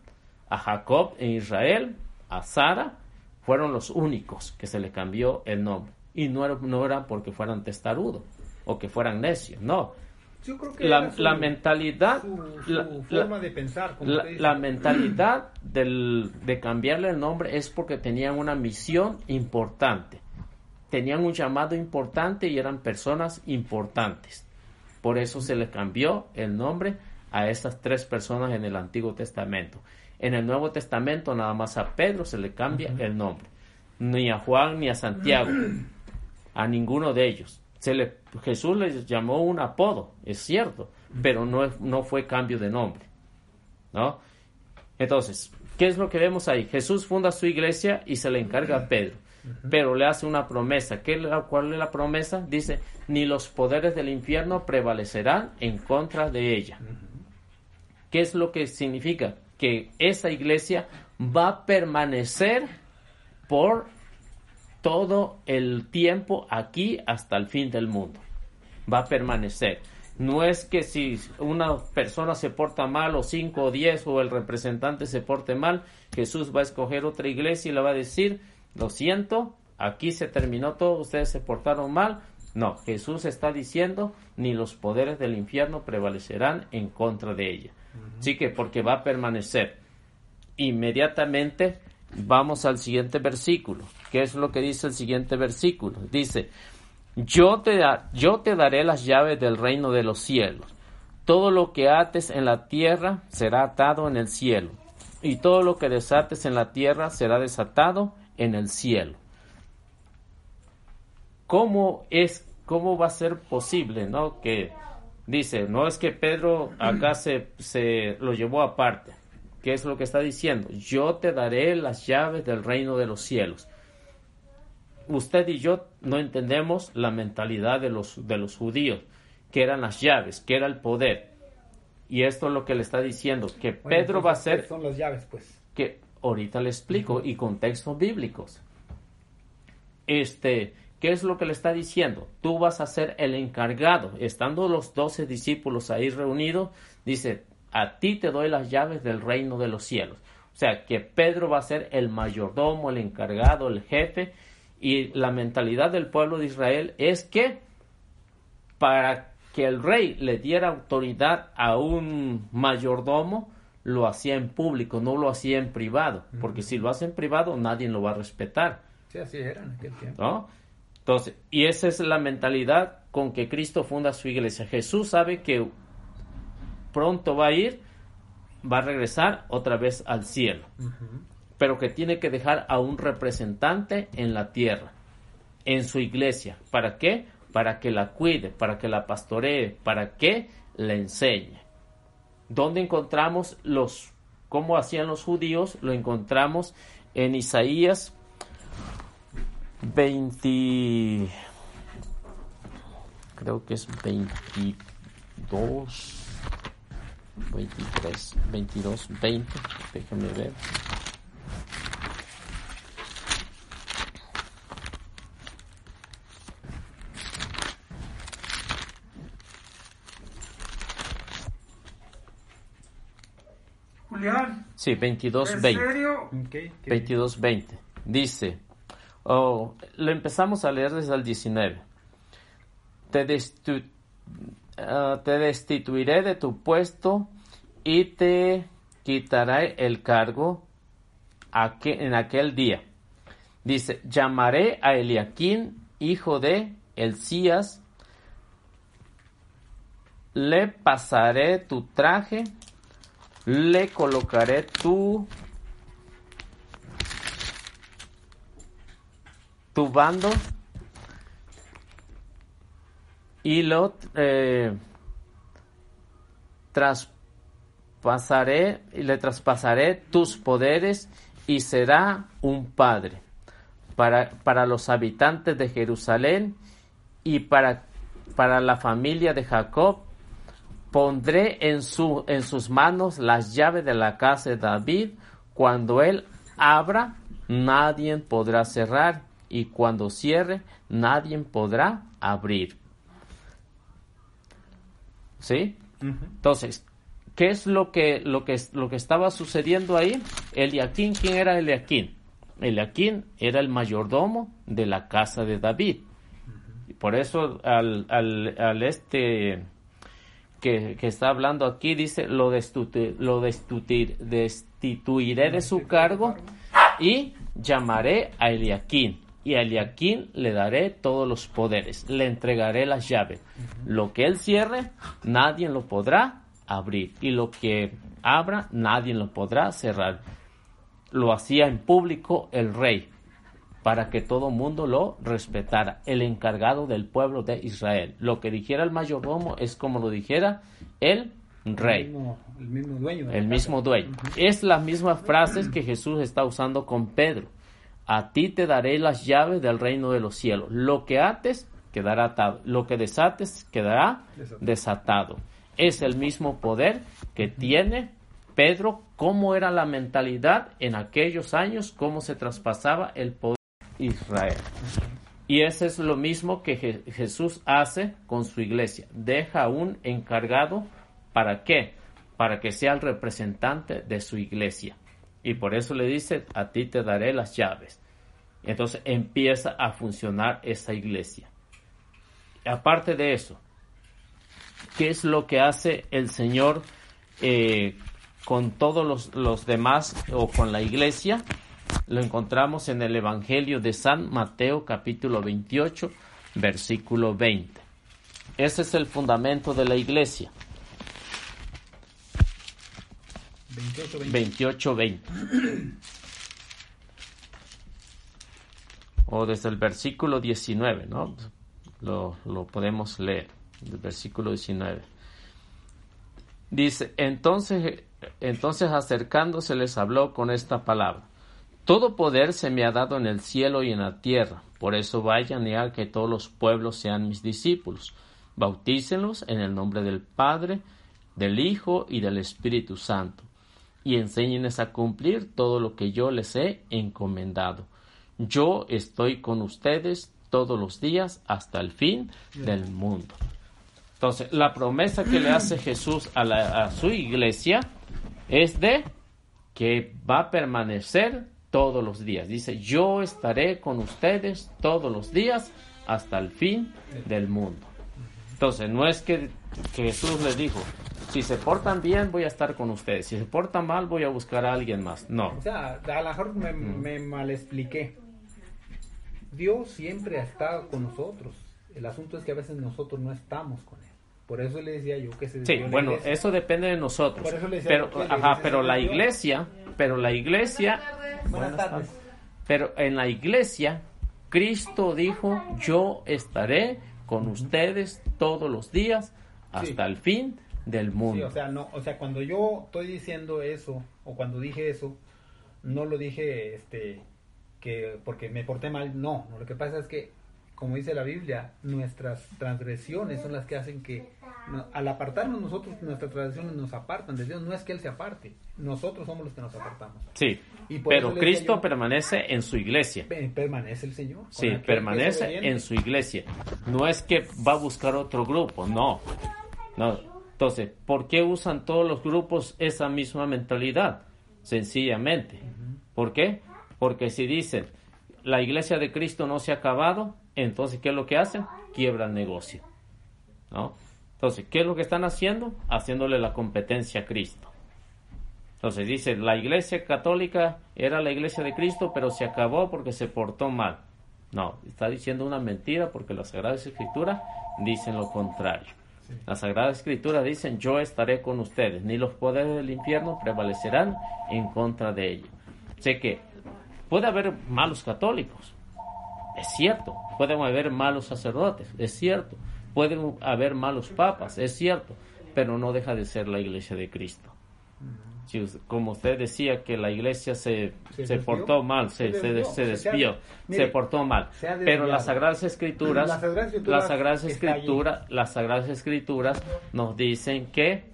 a Jacob en Israel, a Sara, fueron los únicos que se le cambió el nombre. Y no era, no era porque fueran testarudos o que fueran necios, no. Yo creo que La, era su- la mentalidad, su, su la- forma la- de pensar, como la, mentalidad del, de cambiarle el nombre es porque tenían una misión importante. Tenían un llamado importante y eran personas importantes. Por eso se le cambió el nombre a esas tres personas en el Antiguo Testamento. En el Nuevo Testamento nada más a Pedro se le cambia el nombre. Ni a Juan ni a Santiago. A ninguno de ellos. Se le, Jesús les llamó un apodo, es cierto, pero no, no fue cambio de nombre. ¿No? Entonces, ¿qué es lo que vemos ahí? Jesús funda su iglesia y se le encarga a Pedro, pero le hace una promesa. ¿Qué, ¿Cuál es la promesa? Dice, ni los poderes del infierno prevalecerán en contra de ella. ¿Qué es lo que significa? Que esa iglesia va a permanecer por todo el tiempo aquí hasta el fin del mundo. Va a permanecer. No es que si una persona se porta mal o cinco o diez o el representante se porte mal, Jesús va a escoger otra iglesia y le va a decir, lo siento, aquí se terminó todo, ustedes se portaron mal. No, Jesús está diciendo, ni los poderes del infierno prevalecerán en contra de ella. Así que porque va a permanecer. Inmediatamente vamos al siguiente versículo. ¿Qué es lo que dice el siguiente versículo? Dice, yo te, yo te daré las llaves del reino de los cielos. Todo lo que ates en la tierra será atado en el cielo, y todo lo que desates en la tierra será desatado en el cielo. ¿Cómo es, cómo va a ser posible, no? Que dice, no es que Pedro acá se, se lo llevó aparte. ¿Qué es lo que está diciendo? Yo te daré las llaves del reino de los cielos. Usted y yo no entendemos la mentalidad de los, de los judíos, que eran las llaves, que era el poder. Y esto es lo que le está diciendo, que Pedro va a ser... Son las llaves, pues. Que ahorita le explico, y contextos bíblicos. Este, ¿qué es lo que le está diciendo? Tú vas a ser el encargado. Estando los doce discípulos ahí reunidos, dice, a ti te doy las llaves del reino de los cielos. O sea, que Pedro va a ser el mayordomo, el encargado, el jefe, y la mentalidad del pueblo de Israel es que para que el rey le diera autoridad a un mayordomo, lo hacía en público, no lo hacía en privado, porque si lo hace en privado nadie lo va a respetar. Sí, así era en aquel tiempo. ¿no? Entonces, y esa es la mentalidad con que Cristo funda su iglesia. Jesús sabe que pronto va a ir, va a regresar otra vez al cielo, pero que tiene que dejar a un representante en la tierra, en su iglesia. ¿Para qué? Para que la cuide, para que la pastoree, para que la enseñe. ¿Dónde encontramos los, cómo hacían los judíos? Lo encontramos en Isaías 20, creo que es 22 23, 22, 20, déjame ver. Julián. Sí, 22, ¿En 20. serio? Okay, ok. 22, 20. Dice, oh, lo empezamos a leer desde el 19. Te, destu- ah, te destituiré de tu puesto y te quitaré el cargo en aquel día. Dice, llamaré a Eliaquín, hijo de Elías, le pasaré tu traje, le colocaré tu tu bando y lo eh, traspasaré y le traspasaré tus poderes y será un padre para, para los habitantes de Jerusalén y para, para la familia de Jacob. Pondré en, su, en sus manos las llaves de la casa de David. Cuando él abra, nadie podrá cerrar, y cuando cierre, nadie podrá abrir. ¿Sí? Entonces, ¿qué es lo que, lo que, lo que estaba sucediendo ahí? Eliaquín, ¿quién era Eliaquín? Eliaquín era el mayordomo de la casa de David. Y por eso al, al, al este que, que está hablando aquí dice lo, destituir, lo destituir, destituiré de su cargo y llamaré a Eliaquín y a Eliaquín le daré todos los poderes, le entregaré las llaves. Lo que él cierre, nadie lo podrá abrir y lo que abra, nadie lo podrá cerrar. Lo hacía en público el rey para que todo mundo lo respetara, el encargado del pueblo de Israel. Lo que dijera el mayordomo es como lo dijera el rey. El mismo, el mismo dueño. El mismo dueño. Es la misma frase que Jesús está usando con Pedro. A ti te daré las llaves del reino de los cielos. Lo que ates quedará atado. Lo que desates quedará Desatado. Es el mismo poder que tiene Pedro cómo era la mentalidad en aquellos años, cómo se traspasaba el poder de Israel. Y eso es lo mismo que Jesús hace con su iglesia. Deja un encargado para qué? Para que sea el representante de su iglesia. Y por eso le dice, a ti te daré las llaves. Entonces empieza a funcionar esa iglesia. Aparte de eso, ¿qué es lo que hace el Señor eh, con todos los, los demás o con la iglesia? Lo encontramos en el Evangelio de San Mateo capítulo 28, versículo 20. Ese es el fundamento de la iglesia. 28, 20. O desde el versículo 19, ¿no? Lo, podemos leer, el versículo 19. Dice, entonces, entonces acercándose les habló con esta palabra. Todo poder se me ha dado en el cielo y en la tierra. Por eso vayan y hagan que todos los pueblos sean mis discípulos. Bautícenlos en el nombre del Padre, del Hijo y del Espíritu Santo. Y enséñenles a cumplir todo lo que yo les he encomendado. Yo estoy con ustedes todos los días hasta el fin del mundo. Entonces, la promesa que le hace Jesús a, a su iglesia es de que va a permanecer todos los días. Dice, yo estaré con ustedes todos los días hasta el fin del mundo. Entonces, no es que, Jesús les dijo, si se portan bien voy a estar con ustedes, si se portan mal voy a buscar a alguien más. No. O sea, a lo mejor me, mm. me mal expliqué. Dios siempre ha estado con nosotros. El asunto es que a veces nosotros no estamos con Él. Por eso le decía yo que se Sí, bueno, eso depende de nosotros. pero, ajá, pero la iglesia, pero la iglesia. Buenas tardes. Pero en la iglesia, Cristo dijo: Yo estaré con ustedes todos los días hasta el fin del mundo. Sí, o sea, no, o sea, cuando yo estoy diciendo eso o cuando dije eso, no lo dije, este, que porque me porté mal. No, no lo que pasa es que como dice la Biblia, nuestras transgresiones son las que hacen que, al apartarnos nosotros, nuestras transgresiones nos apartan de Dios. No es que Él se aparte, nosotros somos los que nos apartamos. Sí, pero Cristo permanece en su iglesia. Permanece el Señor. Sí, permanece en su iglesia. No es que va a buscar otro grupo, no. no. Entonces, ¿por qué usan todos los grupos esa misma mentalidad? Sencillamente. ¿Por qué? Porque si dicen, la iglesia de Cristo no se ha acabado, entonces, ¿qué es lo que hacen? Quiebran el negocio. ¿No? Entonces, ¿qué es lo que están haciendo? Haciéndole la competencia a Cristo. Entonces dice, la iglesia católica era la iglesia de Cristo, pero se acabó porque se portó mal. No, está diciendo una mentira porque las Sagradas Escrituras dicen lo contrario. Las Sagradas Escrituras dicen, yo estaré con ustedes, ni los poderes del infierno prevalecerán en contra de ellos. Sé que puede haber malos católicos, es cierto, pueden haber malos sacerdotes, es cierto, pueden haber malos papas, es cierto, pero no deja de ser la iglesia de Cristo. Si, como usted decía que la iglesia se, se, portó mal, se, se, se despió, se, portó mal, pero las sagradas escrituras, las sagradas escrituras, las sagradas escrituras, nos dicen que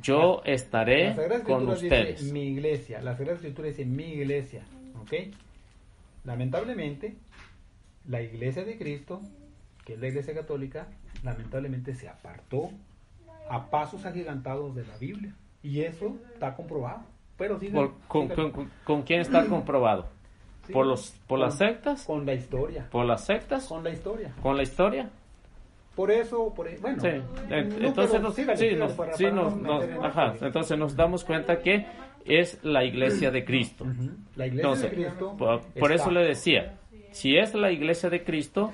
yo estaré con ustedes. mi iglesia, la sagrada escritura dice mi iglesia, ¿ok? Lamentablemente, la iglesia de Cristo, que es la iglesia católica, lamentablemente se apartó a pasos agigantados de la Biblia. Y eso está comprobado. Pero con, quién está comprobado? ¿Por, los, por las sectas? Con la historia. ¿Por las sectas? Con la historia. ¿Con la historia? Por eso, por, bueno, entonces, nos, entonces nos damos cuenta que es la iglesia de Cristo. La iglesia de Cristo. por eso le decía, si es la iglesia de Cristo,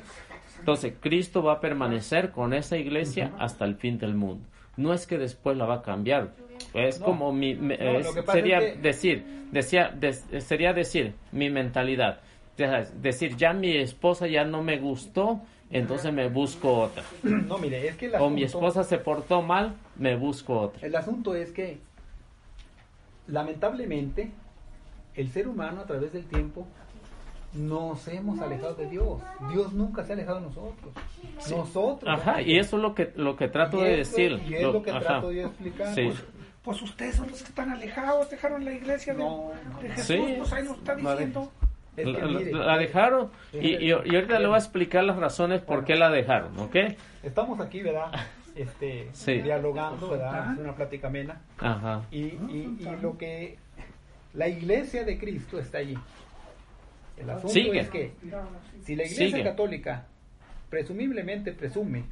entonces Cristo va a permanecer con esa iglesia hasta el fin del mundo. No es que después la va a cambiar. Es como mi, sería decir, decía, sería decir mi mentalidad. Decir, ya mi esposa ya no me gustó, entonces me busco otra. No, mire, es que O mi esposa se portó mal, me busco otra. El asunto es que, lamentablemente, el ser humano a través del tiempo nos hemos alejado de Dios. Dios nunca se ha alejado de nosotros. Nosotros. Ajá, y eso es lo que, lo que trato de decir. Y es lo, que trato de explicar. Sí. Pues ustedes son los que están alejados, dejaron la iglesia de, No, de Jesús, Sí. pues ahí nos está Vale. diciendo. Es que la- mire, la dejaron y, y- y ahorita le voy a explicar las razones por qué la dejaron, ¿ok? Estamos aquí, ¿verdad? Este, Sí. dialogando, ¿verdad? Es una plática amena. Ajá. Y, y, y lo que la iglesia de Cristo está allí. El asunto Sigue. es que si la iglesia Sigue. católica presumiblemente presume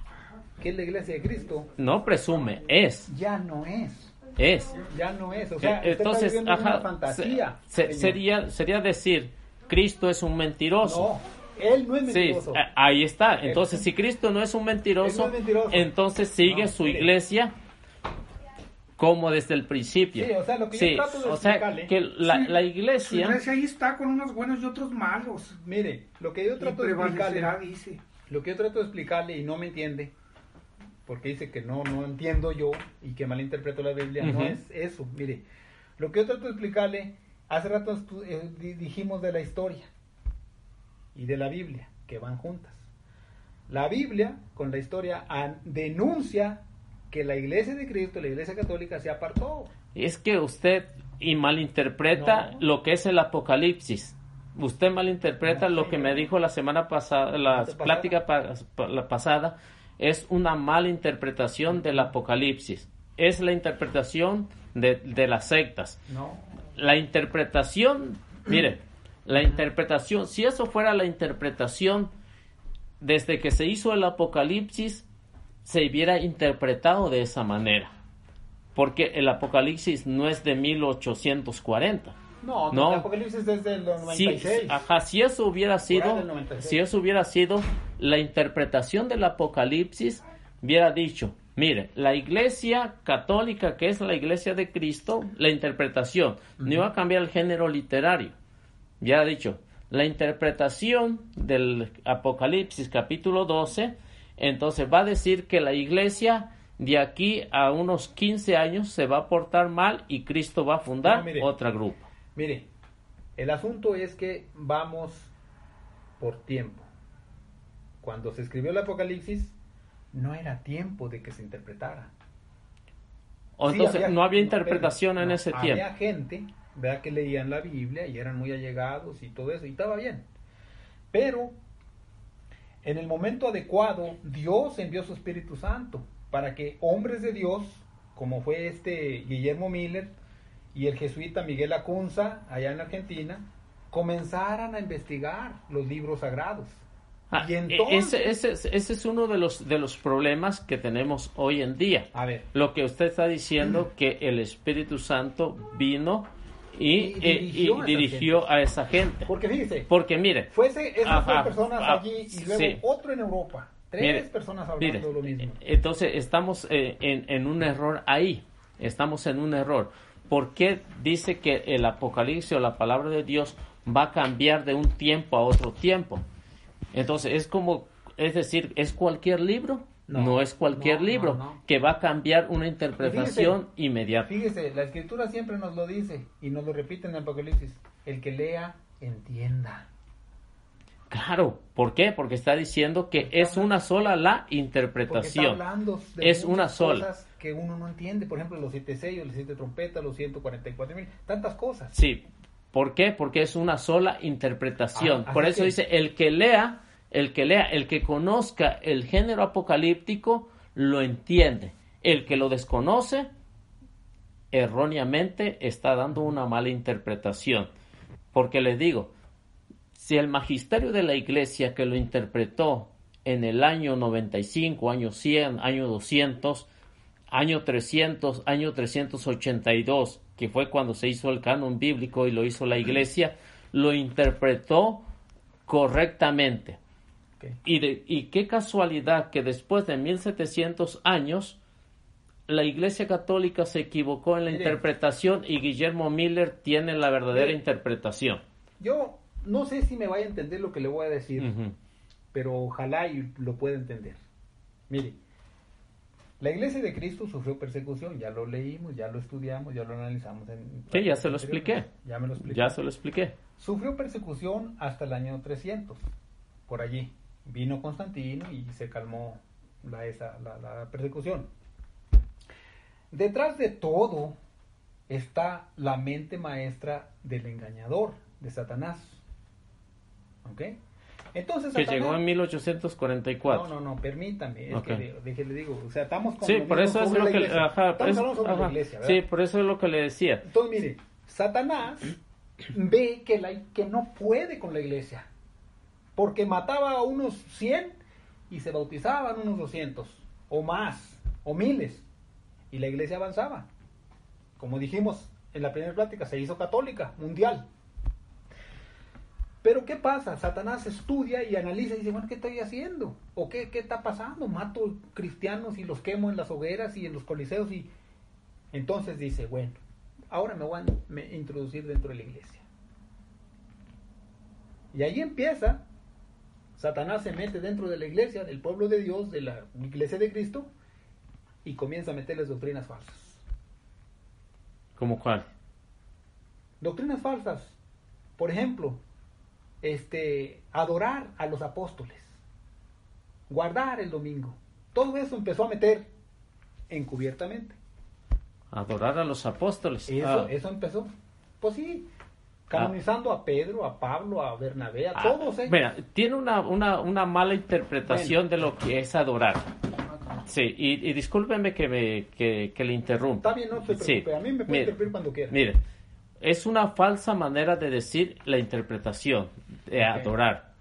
que es la iglesia de Cristo, No presume, es, ya no es. es. Ya no es. O sea, Eh, Entonces, ajá, una fantasía. se- sería, sería decir, Cristo es un mentiroso. No, él no es Sí, mentiroso. a- ahí está. Entonces, si Cristo no es un mentiroso, no es mentiroso. entonces sigue No, su iglesia como desde el principio. Sí, o sea, lo que yo Sí, trato de o sea, explicarle- que la, Sí, la Su iglesia, iglesia ahí está con unos buenos y otros malos. Mire, lo que yo trato de explicarle, dice. lo que yo trato de explicarle y no me entiende, porque dice que no, no entiendo yo y que malinterpreto la Biblia, no Ujú. es eso. Mire, lo que yo trato de explicarle, hace rato eh, di- dijimos de la historia y de la Biblia, que van juntas. La Biblia con la historia denuncia que la iglesia de Cristo, la iglesia católica, se apartó. es que usted y malinterpreta No. lo que es el Apocalipsis. Usted malinterpreta No, lo que me dijo la semana pasada, la plática pa- la pasada, es una mala interpretación del Apocalipsis. Es la interpretación de, de las sectas. No. La interpretación, mire, la interpretación, si eso fuera la interpretación desde que se hizo el Apocalipsis, se hubiera interpretado de esa manera. Porque el Apocalipsis no es de 1840. No, No. el Apocalipsis es desde el Si, 96. ajá, si eso hubiera sido, del 96. si eso hubiera sido la interpretación del Apocalipsis, hubiera dicho, mire, la iglesia católica, que es la iglesia de Cristo, la interpretación, no iba a cambiar el género literario. Ya dicho, la interpretación del Apocalipsis capítulo 12, entonces va a decir que la iglesia de aquí a unos 15 años se va a portar mal y Cristo va a fundar No, mire. otra grupo. Mire, el asunto es que vamos por tiempo. Cuando se escribió el Apocalipsis, no era tiempo de que se interpretara. O Sí, entonces no había interpretación en ese tiempo. Había gente, ¿verdad? Que leían la Biblia y eran muy allegados y todo eso, y estaba bien. Pero en el momento adecuado, Dios envió su Espíritu Santo para que hombres de Dios, como fue este Guillermo Miller y el jesuita Miguel Acunza, allá en Argentina, comenzaran a investigar los libros sagrados. Ah, y e- entonces, ese, ese, ese es uno de los, de los problemas que tenemos hoy en día. a ver, Lo que usted está diciendo, que el Espíritu Santo vino y, Y eh, dirigió y a esa dirigió gente. a esa gente. porque fíjese, Porque mire, Fuese esas Ajá, dos personas allí y luego sí. otro en Europa. Tres Mire, personas hablando mire, de lo mismo. eh, entonces estamos eh, en, en un error ahí, estamos en un error. ¿Por qué dice que el Apocalipsis o la palabra de Dios va a cambiar de un tiempo a otro tiempo? Entonces es como, es decir, ¿es cualquier libro? No, No, es cualquier no, libro no, que va a cambiar una interpretación inmediata. Fíjese, la escritura siempre nos lo dice y nos lo repite en el Apocalipsis. El que lea, entienda. Claro, ¿por qué? Porque está diciendo que es una sola la Porque está interpretación. hablando de Es una sola. cosas que uno no entiende. Por ejemplo, los siete sellos, los siete trompetas, los 144 mil, tantas cosas. Sí, ¿por qué? Porque es una sola interpretación. Ah, Por eso que- dice, el que lea, el que lea, el que conozca el género apocalíptico, lo entiende. El que lo desconoce, erróneamente está dando una mala interpretación. Porque les digo, si el magisterio de la iglesia que lo interpretó en el año 95, año 100, año 200, año 300, año 382, que fue cuando se hizo el canon bíblico y lo hizo la iglesia, lo interpretó correctamente. Ok. Y, de- y qué casualidad que después de 1700 años, la Iglesia Católica se equivocó en la Mire. interpretación y Guillermo Miller tiene la verdadera Mire. interpretación. Yo no sé si me vaya a entender lo que le voy a decir, pero ojalá y lo pueda entender. Mire, la iglesia de Cristo sufrió persecución, ya lo leímos, ya lo estudiamos, ya lo analizamos. En Sí, ya se lo expliqué. Ya me lo expliqué. Ya se lo expliqué. Sufrió persecución hasta el año 300, por allí. Vino Constantino y se calmó la, esa, la, la persecución. Detrás de todo está la mente maestra del engañador, de Satanás. ¿Ok? Entonces, que llegó en 1844. No, no, no, permítame, es que le, le, digo, o sea, estamos con Sí, por eso es lo que ajá, la iglesia. Sí, por eso es lo que le decía. Entonces, mire, Satanás ve que la que no puede con la iglesia. Porque mataba a unos 100 y se bautizaban unos 200 o más o miles y la iglesia avanzaba. Como dijimos en la primera plática, se hizo católica, mundial. Pero ¿qué pasa? Satanás estudia y analiza y dice, bueno, ¿qué estoy haciendo? ¿O qué, qué está pasando? Mato cristianos y los quemo en las hogueras y en los coliseos y entonces dice, bueno, ahora me voy a introducir dentro de la iglesia. Y ahí empieza, Satanás se mete dentro de la iglesia, del pueblo de Dios, de la iglesia de Cristo, y comienza a meterles doctrinas falsas. ¿Cómo cuál? Doctrinas falsas. Por ejemplo, este, adorar a los apóstoles, guardar el domingo. Todo eso empezó a meter encubiertamente. Adorar a los apóstoles. Eso, ah. eso empezó. Pues sí, canonizando a Pedro, a Pablo, a Bernabé, a ah, todos Mira, tiene una, una, una mala interpretación de lo que es adorar. Sí, y, y discúlpeme que, me, que, le interrumpa. Está bien, no se preocupe. a mí me puede interrumpir cuando quiera. Mire, es una falsa manera de decir la interpretación, de adorar.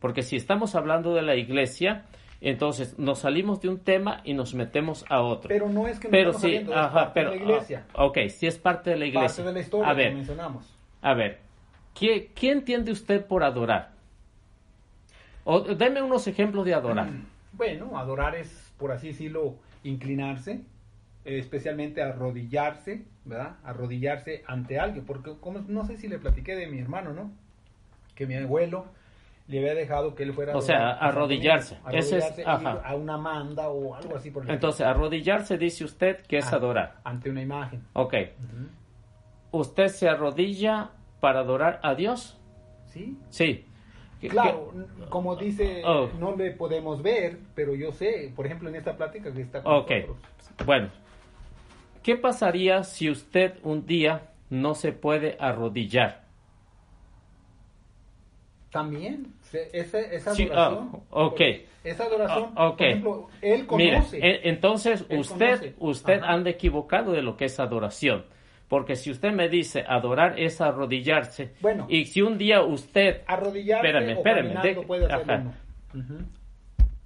Porque si estamos hablando de la iglesia, entonces nos salimos de un tema y nos metemos a otro. Pero no es que pero sí, ajá, pero, de la iglesia. Ah, ok, sí es parte de la iglesia. Parte de la historia a ver, que mencionamos. A ver, ¿qué, ¿qué entiende usted por adorar? O, deme unos ejemplos de adorar. Bueno, adorar es, por así decirlo, inclinarse, especialmente arrodillarse, ¿verdad? Arrodillarse ante alguien, porque como, no sé si le platiqué de mi hermano, ¿no? Que mi abuelo le había dejado que él fuera... O sea, arrodillarse. Ese es, a una manda o algo así por Entonces, arrodillarse dice usted que es adorar. Ante una imagen. Ok. ¿Usted se arrodilla para adorar a Dios? Sí. Sí. Claro, como dice, oh. no le podemos ver, pero yo sé, por ejemplo, en esta plática que está con Ok, bueno, ¿Qué pasaría si usted un día no se puede arrodillar? También, esa, esa adoración. Ah, ok. Esa adoración, ah, por ejemplo, él conoce. entonces usted, usted anda equivocado de lo que es adoración. Porque si usted me dice adorar es arrodillarse, bueno, y si un día usted... Arrodillarse espérame, espérame, puede hacer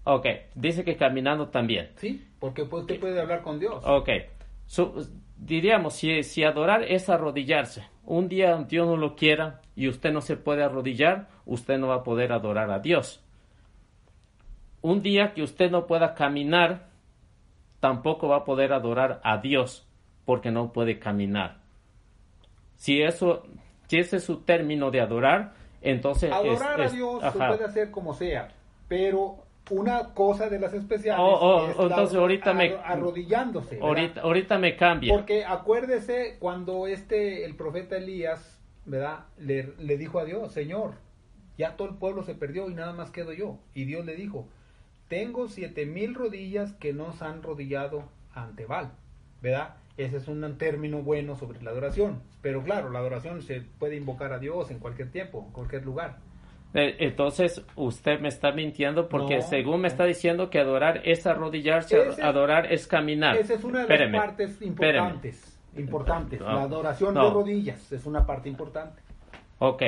Ok, dice que caminando también. Sí, porque usted puede hablar con Dios. Ok, diríamos, si, si adorar es arrodillarse, un día Dios no lo quiera y usted no se puede arrodillar, usted no va a poder adorar a Dios. Un día que usted no pueda caminar, tampoco va a poder adorar a Dios porque no puede caminar. Si eso, si ese es su término de adorar, entonces adorar a Dios se puede hacer como sea, pero una cosa de las especiales oh, oh, es entonces ahorita me arrodillándose ahorita, ahorita me cambia. Porque acuérdese cuando este el profeta Elías verdad le, le dijo a Dios Señor ya todo el pueblo se perdió y nada más quedo yo y Dios le dijo tengo siete mil rodillas que no se han rodillado ante Baal verdad ese es un término bueno sobre la adoración pero claro la adoración se puede invocar a Dios en cualquier tiempo en cualquier lugar eh, entonces usted me está mintiendo porque según me está diciendo que adorar es arrodillarse, adorar es caminar. Esa es una de las partes importantes. Importantes. La adoración de rodillas es una parte importante. Ok.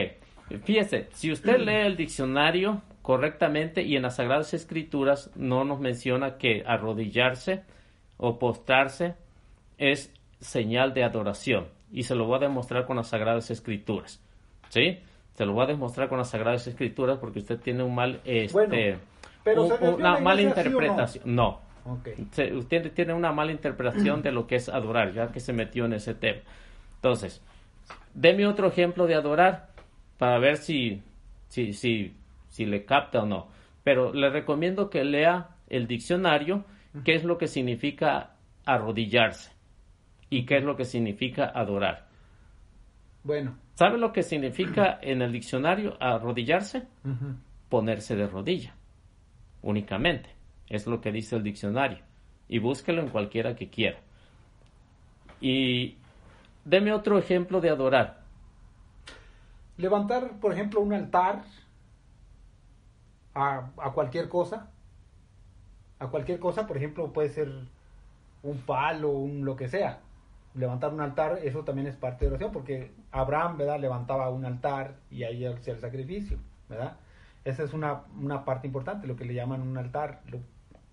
Fíjese, si usted lee el diccionario correctamente y en las Sagradas Escrituras no nos menciona que arrodillarse o postrarse es señal de adoración. Y se lo voy a demostrar con las Sagradas Escrituras. ¿Sí? Se lo voy a demostrar con las Sagradas Escrituras porque usted tiene un mal, este, una mala interpretación. no. usted tiene una mala interpretación de lo que es adorar, ya que se metió en ese tema. Entonces, deme otro ejemplo de adorar para ver si, si, si, si le capta o no. Pero le recomiendo que lea el diccionario, qué es lo que significa arrodillarse y qué es lo que significa adorar. Bueno, ¿Sabe lo que significa en el diccionario arrodillarse? Ponerse de rodilla, únicamente. Es lo que dice el diccionario. Y búsquelo en cualquiera que quiera. Y deme otro ejemplo de adorar. Levantar, por ejemplo, un altar a, a cualquier cosa. A cualquier cosa, por ejemplo, puede ser un palo, un lo que sea. Levantar un altar, eso también es parte de oración, porque Abraham, ¿verdad? Levantaba un altar y ahí hacía el sacrificio, ¿verdad? Esa es una, una parte importante, lo que le llaman un altar, lo-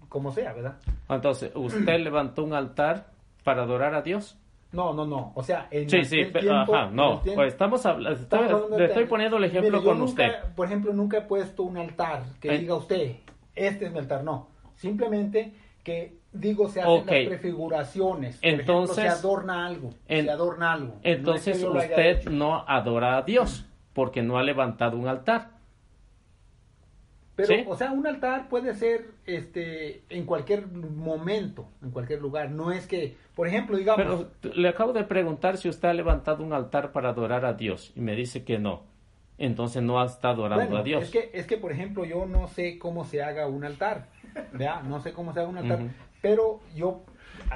como sea, ¿verdad? Entonces, ¿usted levantó un altar para adorar a Dios? No, no, no. O sea, en Sí, sí, aquel pe- tiempo- ajá, no, el tiempo- pues estamos hablando, Estamos hablando le estoy poniendo el ejemplo Mire, con nunca, usted. Por ejemplo, nunca he puesto un altar que Eh. diga usted, este es mi altar, no. Simplemente que digo se hacen las prefiguraciones. Por Entonces- ejemplo, se adorna algo, En- se adorna algo. No es que Entonces usted no adora a Dios porque no ha levantado un altar. Pero, ¿Sí? o sea, un altar puede ser este en cualquier momento, en cualquier lugar. No es que, por ejemplo, digamos, Pero le acabo de preguntar si usted ha levantado un altar para adorar a Dios y me dice que no. Entonces no está adorando Bueno, a Dios. Es que, es que, por ejemplo, yo no sé cómo se haga un altar. ¿verdad? No sé cómo se haga un altar. Ujú. Pero yo,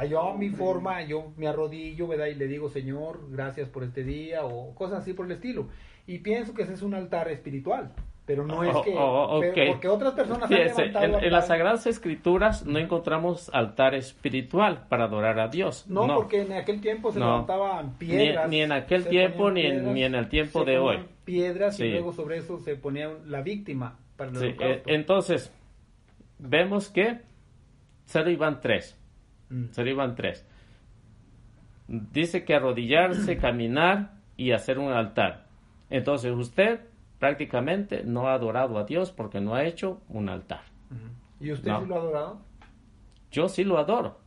yo a mi forma, yo me arrodillo, ¿verdad? Y le digo, Señor, gracias por este día, o cosas así por el estilo. Y pienso que ese es un altar espiritual. Pero no es Oh, que. oh, pero- ok. porque otras personas Fíjese, han levantado en, en las. Sagradas Escrituras no encontramos altar espiritual para adorar a Dios. No, porque en aquel tiempo se No. levantaban piedras. Ni- ni en aquel tiempo, ni en- ni en el tiempo de hoy. Piedras Sí. y luego sobre eso se ponía la víctima para el Sí, eh, entonces, vemos que solo iban tres. Mm. Solo iban tres. Dice que arrodillarse, caminar y hacer un altar. Entonces usted prácticamente no ha adorado a Dios porque no ha hecho un altar. ¿Y usted No. sí lo ha adorado? Yo sí lo adoro.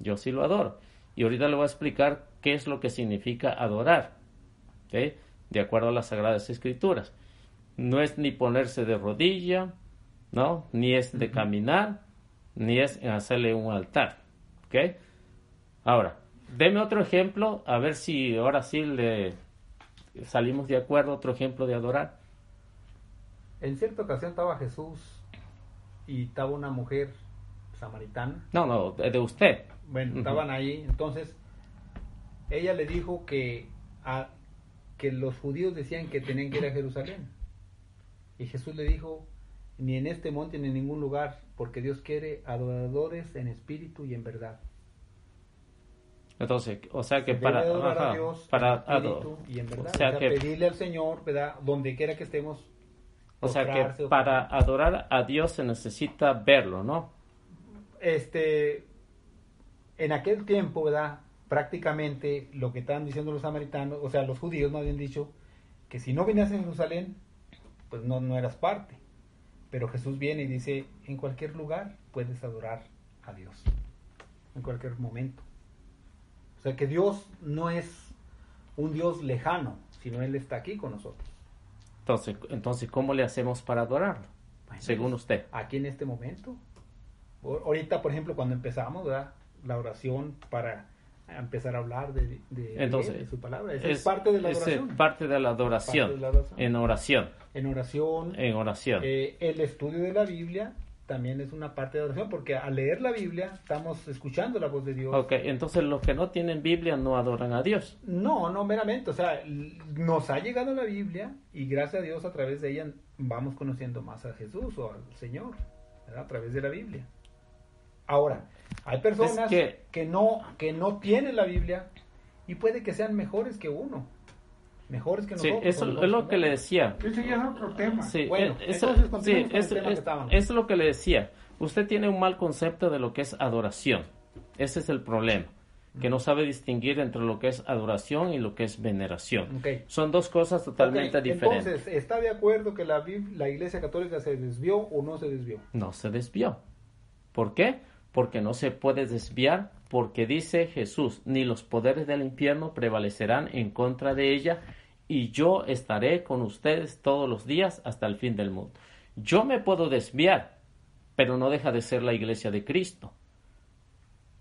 Yo sí lo adoro. Y ahorita le voy a explicar qué es lo que significa adorar. De acuerdo a las Sagradas Escrituras. No es ni ponerse de rodilla, ¿no? Ni es de caminar, ni es hacerle un altar. ¿Ok? Ahora, deme otro ejemplo, a ver si ahora sí le salimos de acuerdo. Otro ejemplo de adorar. En cierta ocasión estaba Jesús y estaba una mujer samaritana. No, no, de usted. Bueno, estaban ahí. Entonces, ella le dijo que, a, que los judíos decían que tenían que ir a Jerusalén. Y Jesús le dijo, ni en este monte ni en ningún lugar, porque Dios quiere adoradores en espíritu y en verdad. Entonces, o sea que Se para, adorar ajá, a Dios para en espíritu y en verdad. o sea que pedirle al Señor, ¿verdad? Donde quiera que estemos. O sea que o- para adorar a Dios se necesita verlo, ¿no? este en aquel tiempo, ¿verdad? Prácticamente lo que estaban diciendo los samaritanos, o sea, los judíos no habían dicho que si no venías a Jerusalén, pues no, no eras parte. Pero Jesús viene y dice, en cualquier lugar puedes adorar a Dios. En cualquier momento. O sea que Dios no es un Dios lejano, sino Él está aquí con nosotros. Entonces, entonces ¿cómo le hacemos para adorarlo? Bueno, Según pues, usted. Aquí en este momento. Ahorita, por ejemplo, cuando empezamos, ¿verdad? La oración para empezar a hablar de, de- de Entonces, él, de su palabra. Esa es, parte de la es, eh, oración. parte de la adoración. De la. En oración. En oración, En oración. eh, el estudio de la Biblia también es una parte de oración, porque al leer la Biblia estamos escuchando la voz de Dios. ok, entonces los que no tienen Biblia no adoran a Dios. No, no meramente, o sea, nos ha llegado la Biblia y gracias a Dios a través de ella vamos conociendo más a Jesús o al Señor, ¿verdad? A través de la Biblia. Ahora, hay personas Es que- que... no que no tienen la Biblia y puede que sean mejores que uno, mejores que Sí, nosotros. eso o es lo que le decía. Ese ya es otro tema. Sí, Bueno, eh, eso, sí, eso, tema que es, eso es lo que le decía. Usted tiene un mal concepto de lo que es adoración. Ese es el problema. Que no sabe distinguir entre lo que es adoración y lo que es veneración. Ok. Son dos cosas totalmente Ok, diferentes. Entonces, ¿está de acuerdo que la, la Iglesia Católica se desvió o no se desvió? no se desvió. ¿Por qué? Porque no se puede desviar, porque dice Jesús, ni los poderes del infierno prevalecerán en contra de ella, y yo estaré con ustedes todos los días hasta el fin del mundo. Yo me puedo desviar, pero no deja de ser la iglesia de Cristo.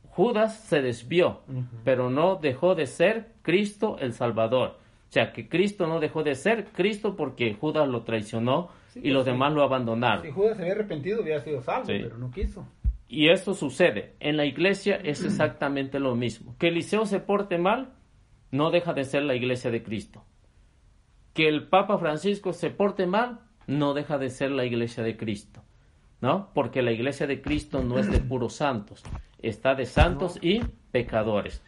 Judas se desvió, pero no dejó de ser Cristo el Salvador. O sea, que Cristo no dejó de ser Cristo porque Judas lo traicionó Sí, y los sí. demás lo abandonaron. Si Judas se había arrepentido, hubiera sido salvo, Sí. pero no quiso. Y eso sucede. En la iglesia es exactamente lo mismo. Que Eliseo se porte mal, no deja de ser la iglesia de Cristo. Que el Papa Francisco se porte mal, no deja de ser la iglesia de Cristo. ¿No? Porque la iglesia de Cristo no es de puros santos, está de santos y pecadores.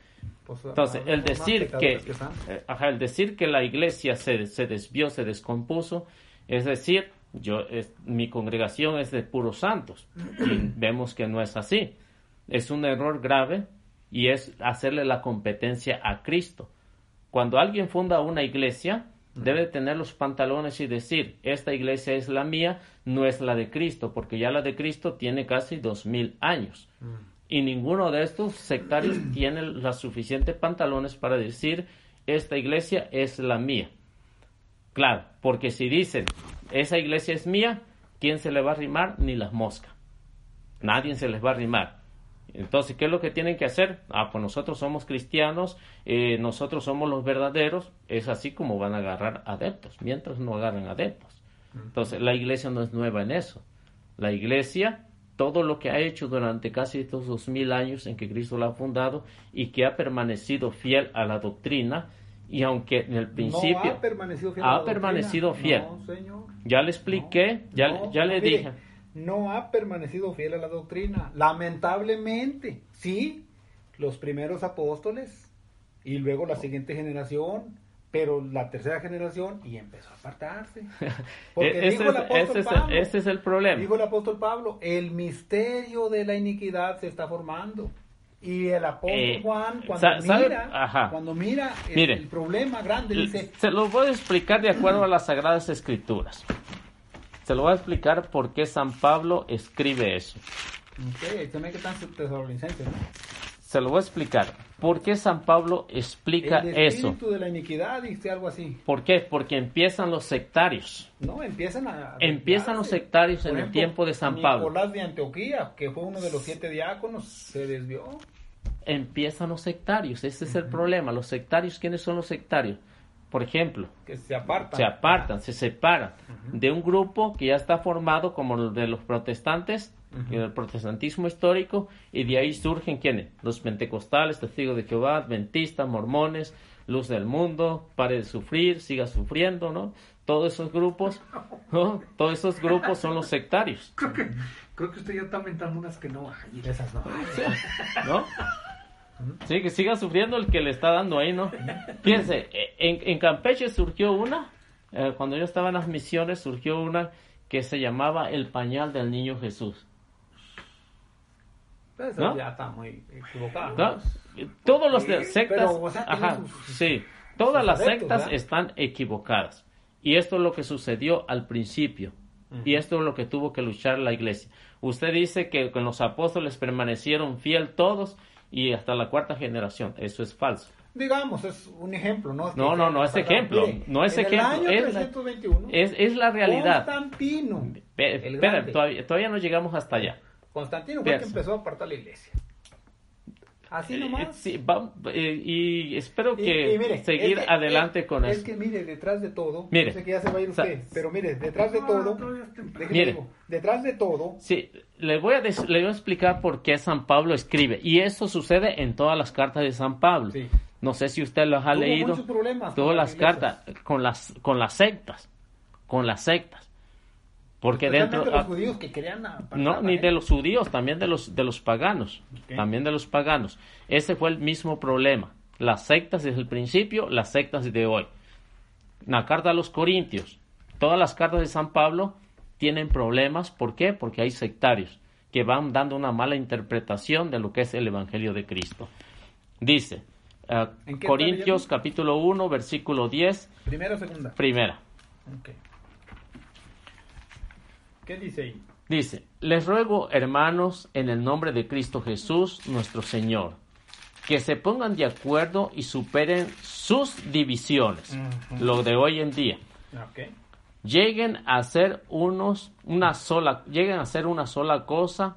Entonces, el decir que, eh, el decir que la iglesia se, se, desvió, se descompuso, es decir, yo, es, mi congregación es de puros santos. Y vemos que no es así. Es un error grave y es hacerle la competencia a Cristo. Cuando alguien funda una iglesia, debe tener los pantalones y decir, esta iglesia es la mía, no es la de Cristo, porque ya la de Cristo tiene casi dos mil años. Y ninguno de estos sectarios tiene los suficientes pantalones para decir, esta iglesia es la mía. Claro, porque si dicen, esa iglesia es mía, ¿quién se le va a arrimar? Ni las moscas. Nadie se les va a arrimar. Entonces, ¿qué es lo que tienen que hacer? Ah, pues nosotros somos cristianos, eh, nosotros somos los verdaderos. Es así como van a agarrar adeptos, mientras no agarran adeptos. Entonces, la iglesia no es nueva en eso. La iglesia, todo lo que ha hecho durante casi estos dos mil años en que Cristo la ha fundado y que ha permanecido fiel a la doctrina, y aunque en el principio no ha permanecido fiel, ha permanecido fiel. ya le expliqué, ya, ya le dije no ha permanecido fiel a la doctrina. Lamentablemente, sí, los primeros apóstoles y luego la siguiente generación, pero la tercera generación y empezó a apartarse. Porque ese, dijo el apóstol Pablo, ese es el problema. Dijo el apóstol Pablo, el misterio de la iniquidad se está formando. Y el apóstol eh, Juan, cuando mira, cuando mira el, problema grande, dice... Se lo voy a explicar de acuerdo a las Sagradas Escrituras. Se lo voy a explicar por qué San Pablo escribe eso. Se lo voy a explicar. ¿Por qué San Pablo explica el eso? de la iniquidad, dice algo así. ¿Por qué? Porque empiezan los sectarios. No, empiezan a... Empiezan los sectarios en el tiempo de San Pablo. Nicolás de Antioquía, que fue uno de los siete diáconos, se desvió. Empiezan los sectarios, ese es el problema. Los sectarios, ¿quiénes son los sectarios? por ejemplo, que se apartan, se, apartan, se separan de un grupo que ya está formado como el de los protestantes, el protestantismo histórico, y de ahí surgen quiénes, los pentecostales, testigos de Jehová, adventistas, mormones, luz del mundo, pare de sufrir, siga sufriendo, ¿no? Todos esos grupos, ¿no? Todos esos grupos son los sectarios. Creo que, creo que usted ya está inventando unas que no hay. Esas no. ¿No? Sí, que siga sufriendo el que le está dando ahí, ¿no? Fíjense, en, en Campeche surgió una, eh, cuando yo estaba en las misiones, surgió una que se llamaba El Pañal del Niño Jesús. ¿No? ya está muy equivocado. Todos los de sectas, ajá, sí, todas las sectas están equivocadas. Y esto es lo que sucedió al principio. Y esto es lo que tuvo que luchar la iglesia. Usted dice que con los apóstoles permanecieron fiel todos y hasta la cuarta generación. Eso es falso. Digamos, es un ejemplo, ¿no? No, no, no es ejemplo. no es ejemplo. es, es, es, la realidad. Constantino. Espera, todavía, todavía no llegamos hasta allá. Constantino fue el que empezó a apartar la iglesia. Así eh, nomás. Sí, eh, y espero que seguir adelante con eso. Es que mire, detrás de todo, mire, sé que ya se va a ir usted, pero mire, detrás de todo, mire, detrás de todo. Sí, le voy, a le voy a explicar por qué San Pablo escribe. Y eso sucede en todas las cartas de San Pablo. No sé si usted los ha leído. Todas las cartas con las, con las sectas. Con las sectas. Porque dentro de los judíos que querían no ni de los judíos también de los de los paganos también de los paganos. Ese fue el mismo problema. Las sectas desde el principio las sectas de hoy. La carta a los corintios todas las cartas de San Pablo tienen problemas. ¿por qué? porque hay sectarios que van dando una mala interpretación de lo que es el evangelio de Cristo. Dice uh, Corintios capítulo 1 versículo 10 primera o segunda. Primera. Okay. ¿Qué dice ahí? Dice, les ruego, hermanos, en el nombre de Cristo Jesús, nuestro Señor, que se pongan de acuerdo y superen sus divisiones, lo de hoy en día. Lleguen a ser unos, una sola, lleguen a ser una sola cosa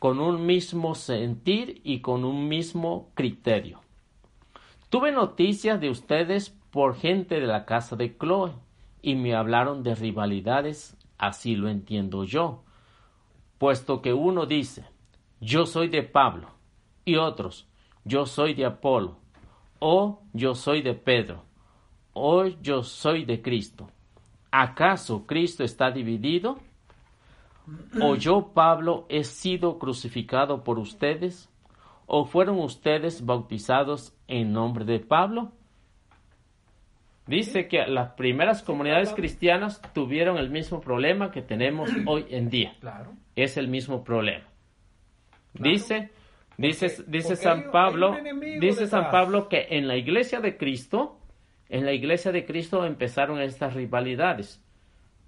con un mismo sentir y con un mismo criterio. Tuve noticias de ustedes por gente de la casa de Chloe y me hablaron de rivalidades Así lo entiendo yo, puesto que uno dice, yo soy de Pablo, y otros, yo soy de Apolo, o yo soy de Pedro, o yo soy de Cristo. ¿Acaso Cristo está dividido? ¿O yo, Pablo, he sido crucificado por ustedes? ¿O fueron ustedes bautizados en nombre de Pablo? Dice que las primeras comunidades cristianas tuvieron el mismo problema que tenemos hoy en día. Claro. Es el mismo problema. Dice, dice, dice San Pablo, dice San Pablo que en la iglesia de Cristo, en la iglesia de Cristo empezaron estas rivalidades.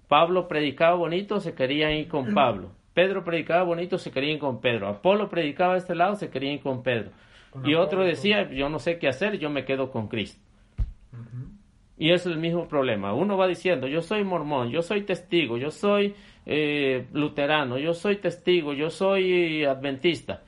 Pablo predicaba bonito, se querían ir con Pablo. Pedro predicaba bonito, se querían ir con Pedro. Apolo predicaba de este lado, se querían ir con Pedro. y otro decía, yo no sé qué hacer, yo me quedo con Cristo. Y es el mismo problema. Uno va diciendo, yo soy mormón, yo soy testigo, yo soy eh, luterano, yo soy testigo, yo soy adventista.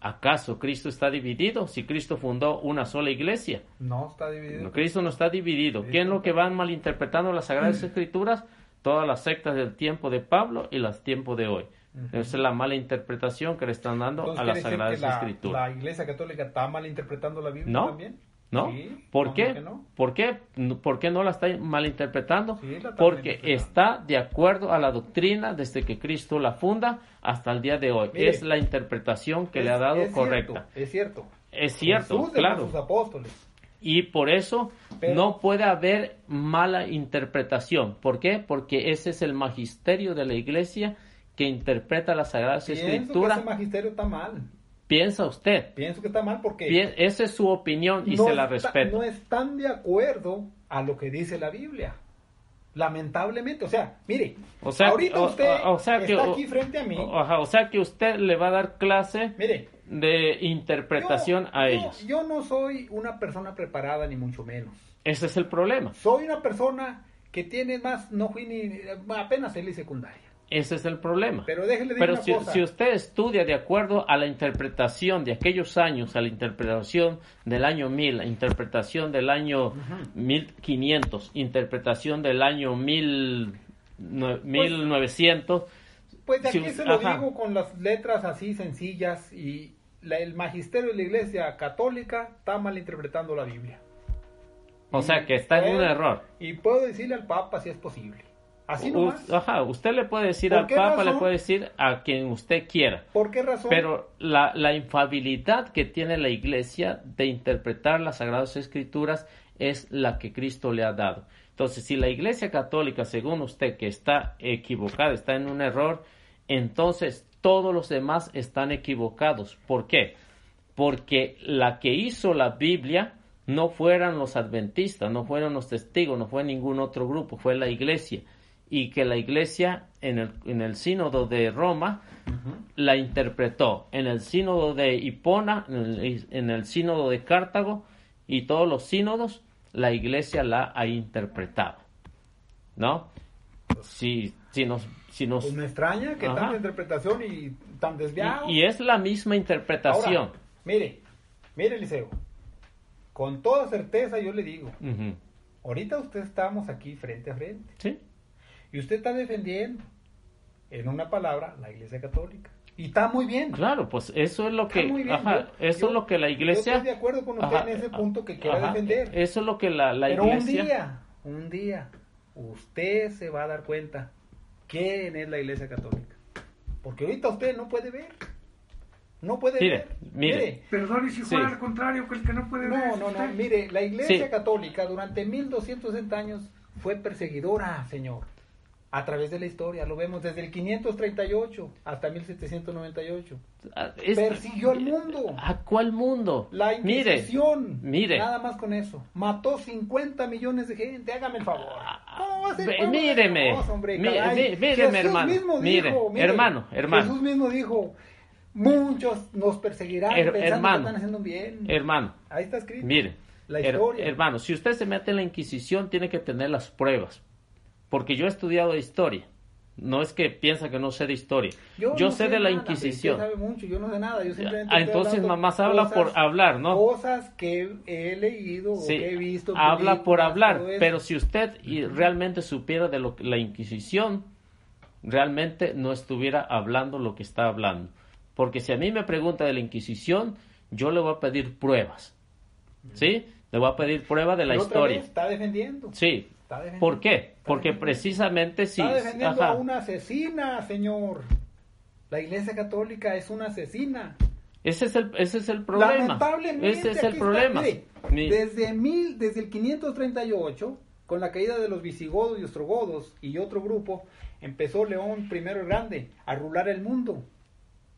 ¿Acaso Cristo está dividido? Si Cristo fundó una sola iglesia. No está dividido. Cristo no está dividido. ¿Quién es lo que van malinterpretando las Sagradas Escrituras? Todas las sectas del tiempo de Pablo y las tiempo de hoy. Esa es la mala interpretación que le están dando a las Sagradas Escrituras. ¿La Iglesia Católica está malinterpretando la Biblia también? ¿No? ¿Por, qué? ¿Por qué? ¿Por qué no la está malinterpretando? Porque está de acuerdo a la doctrina desde que Cristo la funda hasta el día de hoy. es la interpretación que le ha dado correcta. es cierto. Es cierto, claro. Sus apóstoles. Y por eso no puede haber mala interpretación. ¿Por qué? Porque ese es el magisterio de la iglesia que interpreta las Sagradas Escrituras. ese magisterio está mal piensa usted? Pienso que está mal porque... esa es su opinión y se la respeto. No están de acuerdo a lo que dice la Biblia. Lamentablemente, o sea, mire, o sea, ahorita usted está aquí frente a mí. O, sea que usted le va a dar clase mire, de interpretación a ellos. Yo no soy una persona preparada ni mucho menos. Ese es el problema. Soy una persona que tiene más, no fui ni apenas salí secundaria. Ese es el problema. Pero, si, usted estudia de acuerdo a la interpretación de aquellos años, a la interpretación del año 1000, la interpretación del año 1500, interpretación del año 1900. Pues, pues aquí se lo digo con las letras así sencillas y el magisterio de la Iglesia Católica está malinterpretando la Biblia. O sea que está en un error. Y puedo decirle al Papa si es posible. Así Ajá, usted le puede decir al Papa, le puede decir a quien usted quiera. ¿Por qué razón? Pero la, la infabilidad que tiene la Iglesia de interpretar las Sagradas Escrituras es la que Cristo le ha dado. Entonces, si la Iglesia Católica, según usted, que está equivocada, está en un error, entonces todos los demás están equivocados. ¿Por qué? Porque la que hizo la Biblia no fueron los adventistas, no fueron los testigos, no fue ningún otro grupo, fue la Iglesia y que la iglesia en el, en el sínodo de Roma la interpretó, en el sínodo de Hipona, en el, sínodo de Cartago y todos los sínodos, la iglesia la ha interpretado. ¿No? Si, si nos... Si nos pues me extraña que tanta interpretación y tan desviado. Y, es la misma interpretación. mire, mire Eliseo, con toda certeza yo le digo, ahorita usted estamos aquí frente a frente. Sí. Y usted está defendiendo, en una palabra, la Iglesia Católica. Y está muy bien. Claro, pues eso es lo que, eso es lo que la Iglesia. Yo estoy de acuerdo con usted en ese punto que quiere defender. Eso es lo que la, la Pero Iglesia. un día, un día, usted se va a dar cuenta quién es la Iglesia Católica. Porque ahorita usted no puede ver. No puede ver. Mire. Perdón, y si fuera al contrario, que el que no puede ver. No, no, no. Mire, la Iglesia Católica durante 1260 años fue perseguidora, señor a través de la historia. Lo vemos desde el 538 hasta 1798. Ah, Persiguió al mundo. ¿A cuál mundo? La Inquisición. Mire, Nada más con eso. Mató 50 millones de gente. Hágame el favor. ¿Cómo míreme. míreme, hermano. mire, hermano, hermano. Jesús mismo dijo, muchos nos perseguirán pensando hermano, que están haciendo bien. Hermano. Ahí está escrito. Mire. La historia. hermano, si usted se mete en la Inquisición, tiene que tener las pruebas porque yo he estudiado historia. No es que piensa que no sé de historia. Yo, sé, de la Inquisición. Usted sabe mucho, yo no sé nada. Yo ah, entonces mamá habla por hablar, ¿no? Cosas que he leído o que he visto. Habla por hablar, pero si usted realmente supiera de lo que la Inquisición, realmente no estuviera hablando lo que está hablando. Porque si a mí me pregunta de la Inquisición, yo le voy a pedir pruebas. ¿Sí? Le voy a pedir prueba de la historia. está defendiendo. Sí. ¿Por qué? Porque precisamente sí. Está defendiendo a una asesina, señor. La Iglesia Católica es una asesina. Ese es el, ese es el problema. Lamentablemente, ese es el problema. desde, mil, desde el 538, con la caída de los visigodos y ostrogodos y otro grupo, empezó León I el Grande a rular el mundo.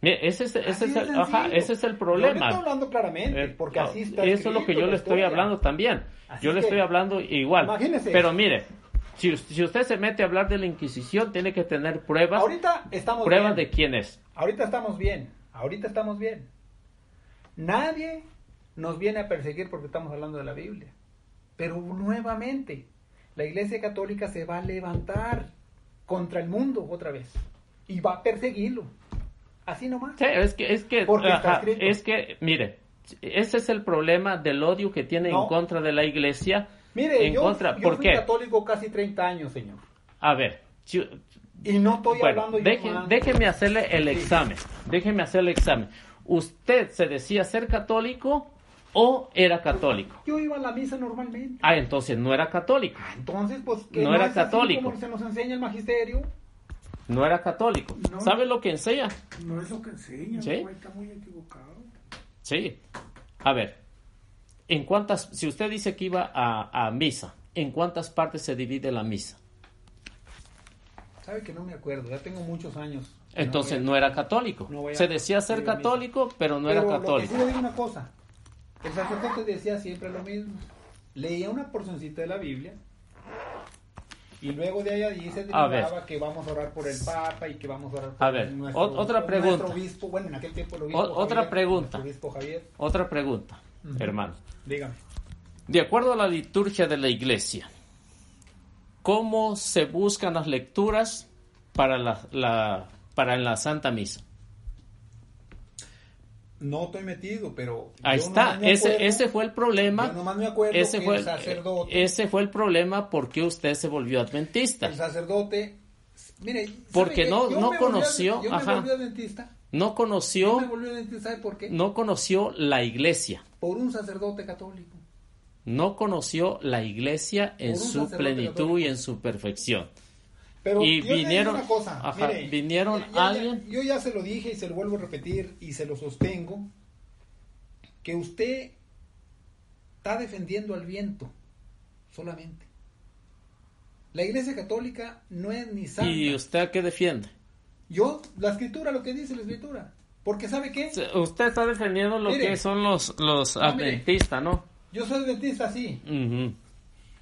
Ese es, ese es, el, ajá, ese es el problema. estoy hablando claramente, eh, porque así está Eso es lo que yo le estoy hablando también. yo le estoy hablando igual. Imagínese. Pero mire, si, si, usted se mete a hablar de la Inquisición, tiene que tener pruebas. Ahorita estamos Pruebas de quién es. Ahorita estamos bien. Ahorita estamos bien. Nadie nos viene a perseguir porque estamos hablando de la Biblia. Pero nuevamente, la Iglesia Católica se va a levantar contra el mundo otra vez y va a perseguirlo. Así nomás. Sí, es que, es que, es que, mire, ese es el problema del odio que tiene en contra de la Iglesia. Mire, en yo, contra, yo fui católico casi 30 años, señor. A ver, y no estoy hablando Déjeme hacerle el examen. Déjeme hacerle el examen. ¿Usted se decía ser católico o era católico? Yo iba a la misa normalmente. Ah, entonces no era católico. Ah, entonces, pues, no, era católico. se nos enseña el magisterio. No era católico. ¿Sabe lo que enseña? No es lo que enseña, ¿Sí? está muy equivocado. Sí. A ver, ¿en cuántas, si usted dice que iba a, a misa, ¿en cuántas partes se divide la misa? Sabe que no me acuerdo, ya tengo muchos años. Entonces no, era católico. Se decía ser católico, pero no era católico. Lo que sí le una cosa. El sacerdote decía siempre lo mismo. Leía una porcioncita de la Biblia y luego de ahí se derivaba que vamos a orar por el Papa y que vamos a orar por a ver, nuestro, otra pregunta. obispo, bueno, en aquel tiempo el obispo otra pregunta. Javier. Otra pregunta, hermano. Dígame. De acuerdo a la liturgia de la iglesia, ¿Cómo se buscan las lecturas para la, para la Santa Misa? No estoy metido, pero... Ahí está, ese, ese fue el problema. Yo nomás me acuerdo ese fue, el sacerdote... Ese fue el problema porque usted se volvió adventista. El sacerdote... Mire, porque no, no conoció... yo ajá, me adventista. No conoció... Yo me volví adventista, ¿sabe por qué? No conoció la iglesia. Por un sacerdote católico no conoció la iglesia en su plenitud y en su perfección. Pero y vinieron, vinieron alguien. yo ya se lo dije y se lo vuelvo a repetir y se lo sostengo que usted está defendiendo al viento solamente. La Iglesia Católica no es ni santa. ¿Y usted a qué defiende? Yo, la escritura, lo que dice la escritura. Porque ¿sabe qué? Usted está defendiendo lo que son los, los adventistas, ¿no? Yo soy dentista, sí.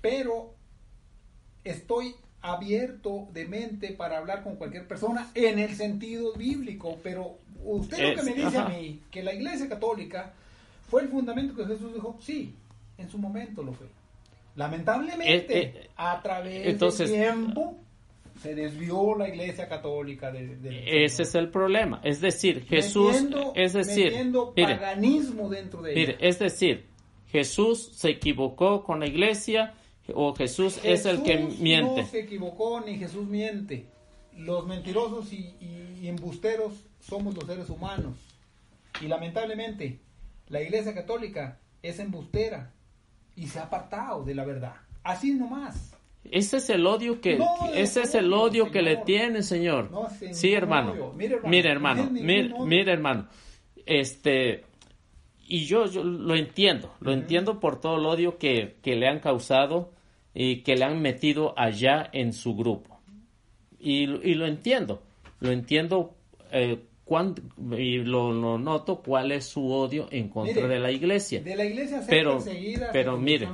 Pero estoy abierto de mente para hablar con cualquier persona en el sentido bíblico. Pero usted lo que me dice a mí, que la Iglesia Católica fue el fundamento que Jesús dijo, sí, en su momento lo fue. Lamentablemente, eh, eh, a través del tiempo se desvió la Iglesia Católica de, ese es el problema es decir Jesús es decir paganismo dentro de mire, es decir Jesús se equivocó con la iglesia o Jesús, es el que miente. No se equivocó ni Jesús miente. Los mentirosos y, embusteros somos los seres humanos. Y lamentablemente la iglesia católica es embustera y se ha apartado de la verdad. Así nomás. Ese es el odio que ese es el odio que le tiene, Señor. sí, hermano. Mire, hermano, mire, hermano. Este y yo, yo, lo entiendo, lo entiendo por todo el odio que, le han causado y que le han metido allá en su grupo. Y, lo entiendo, lo entiendo eh, y lo, noto cuál es su odio en contra de la iglesia. De la iglesia pero, perseguida, pero mire,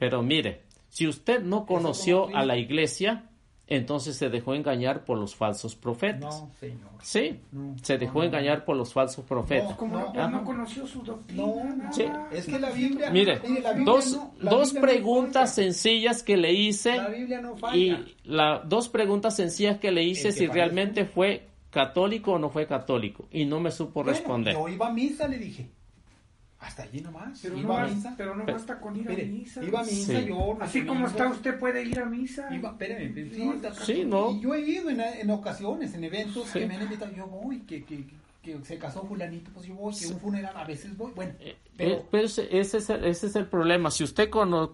pero mire, si usted no conoció a la iglesia, entonces se dejó engañar por los falsos profetas. No, señor. Sí, se dejó engañar por los falsos profetas. No, no, conoció su doctrina. Sí. Es que la Biblia. Mire, dos, dos preguntas sencillas que le hice. La Biblia no falla. Y la, dos preguntas sencillas que le hice si realmente fue católico o no fue católico. Y no me supo responder. Yo iba a misa, le dije. Hasta allí nomás. Pero, iba no, a misa. pero no basta con ir a misa. Iba a misa yo. Así como está usted puede ir a misa. Iba, espérame, sí, no. Y yo he ido en, en ocasiones, en eventos que me han invitado. Yo voy, que, que, que se casó fulanito, pues yo voy, que un funeral a veces voy, bueno. Pero, ese, es el, ese es el problema. Si usted cono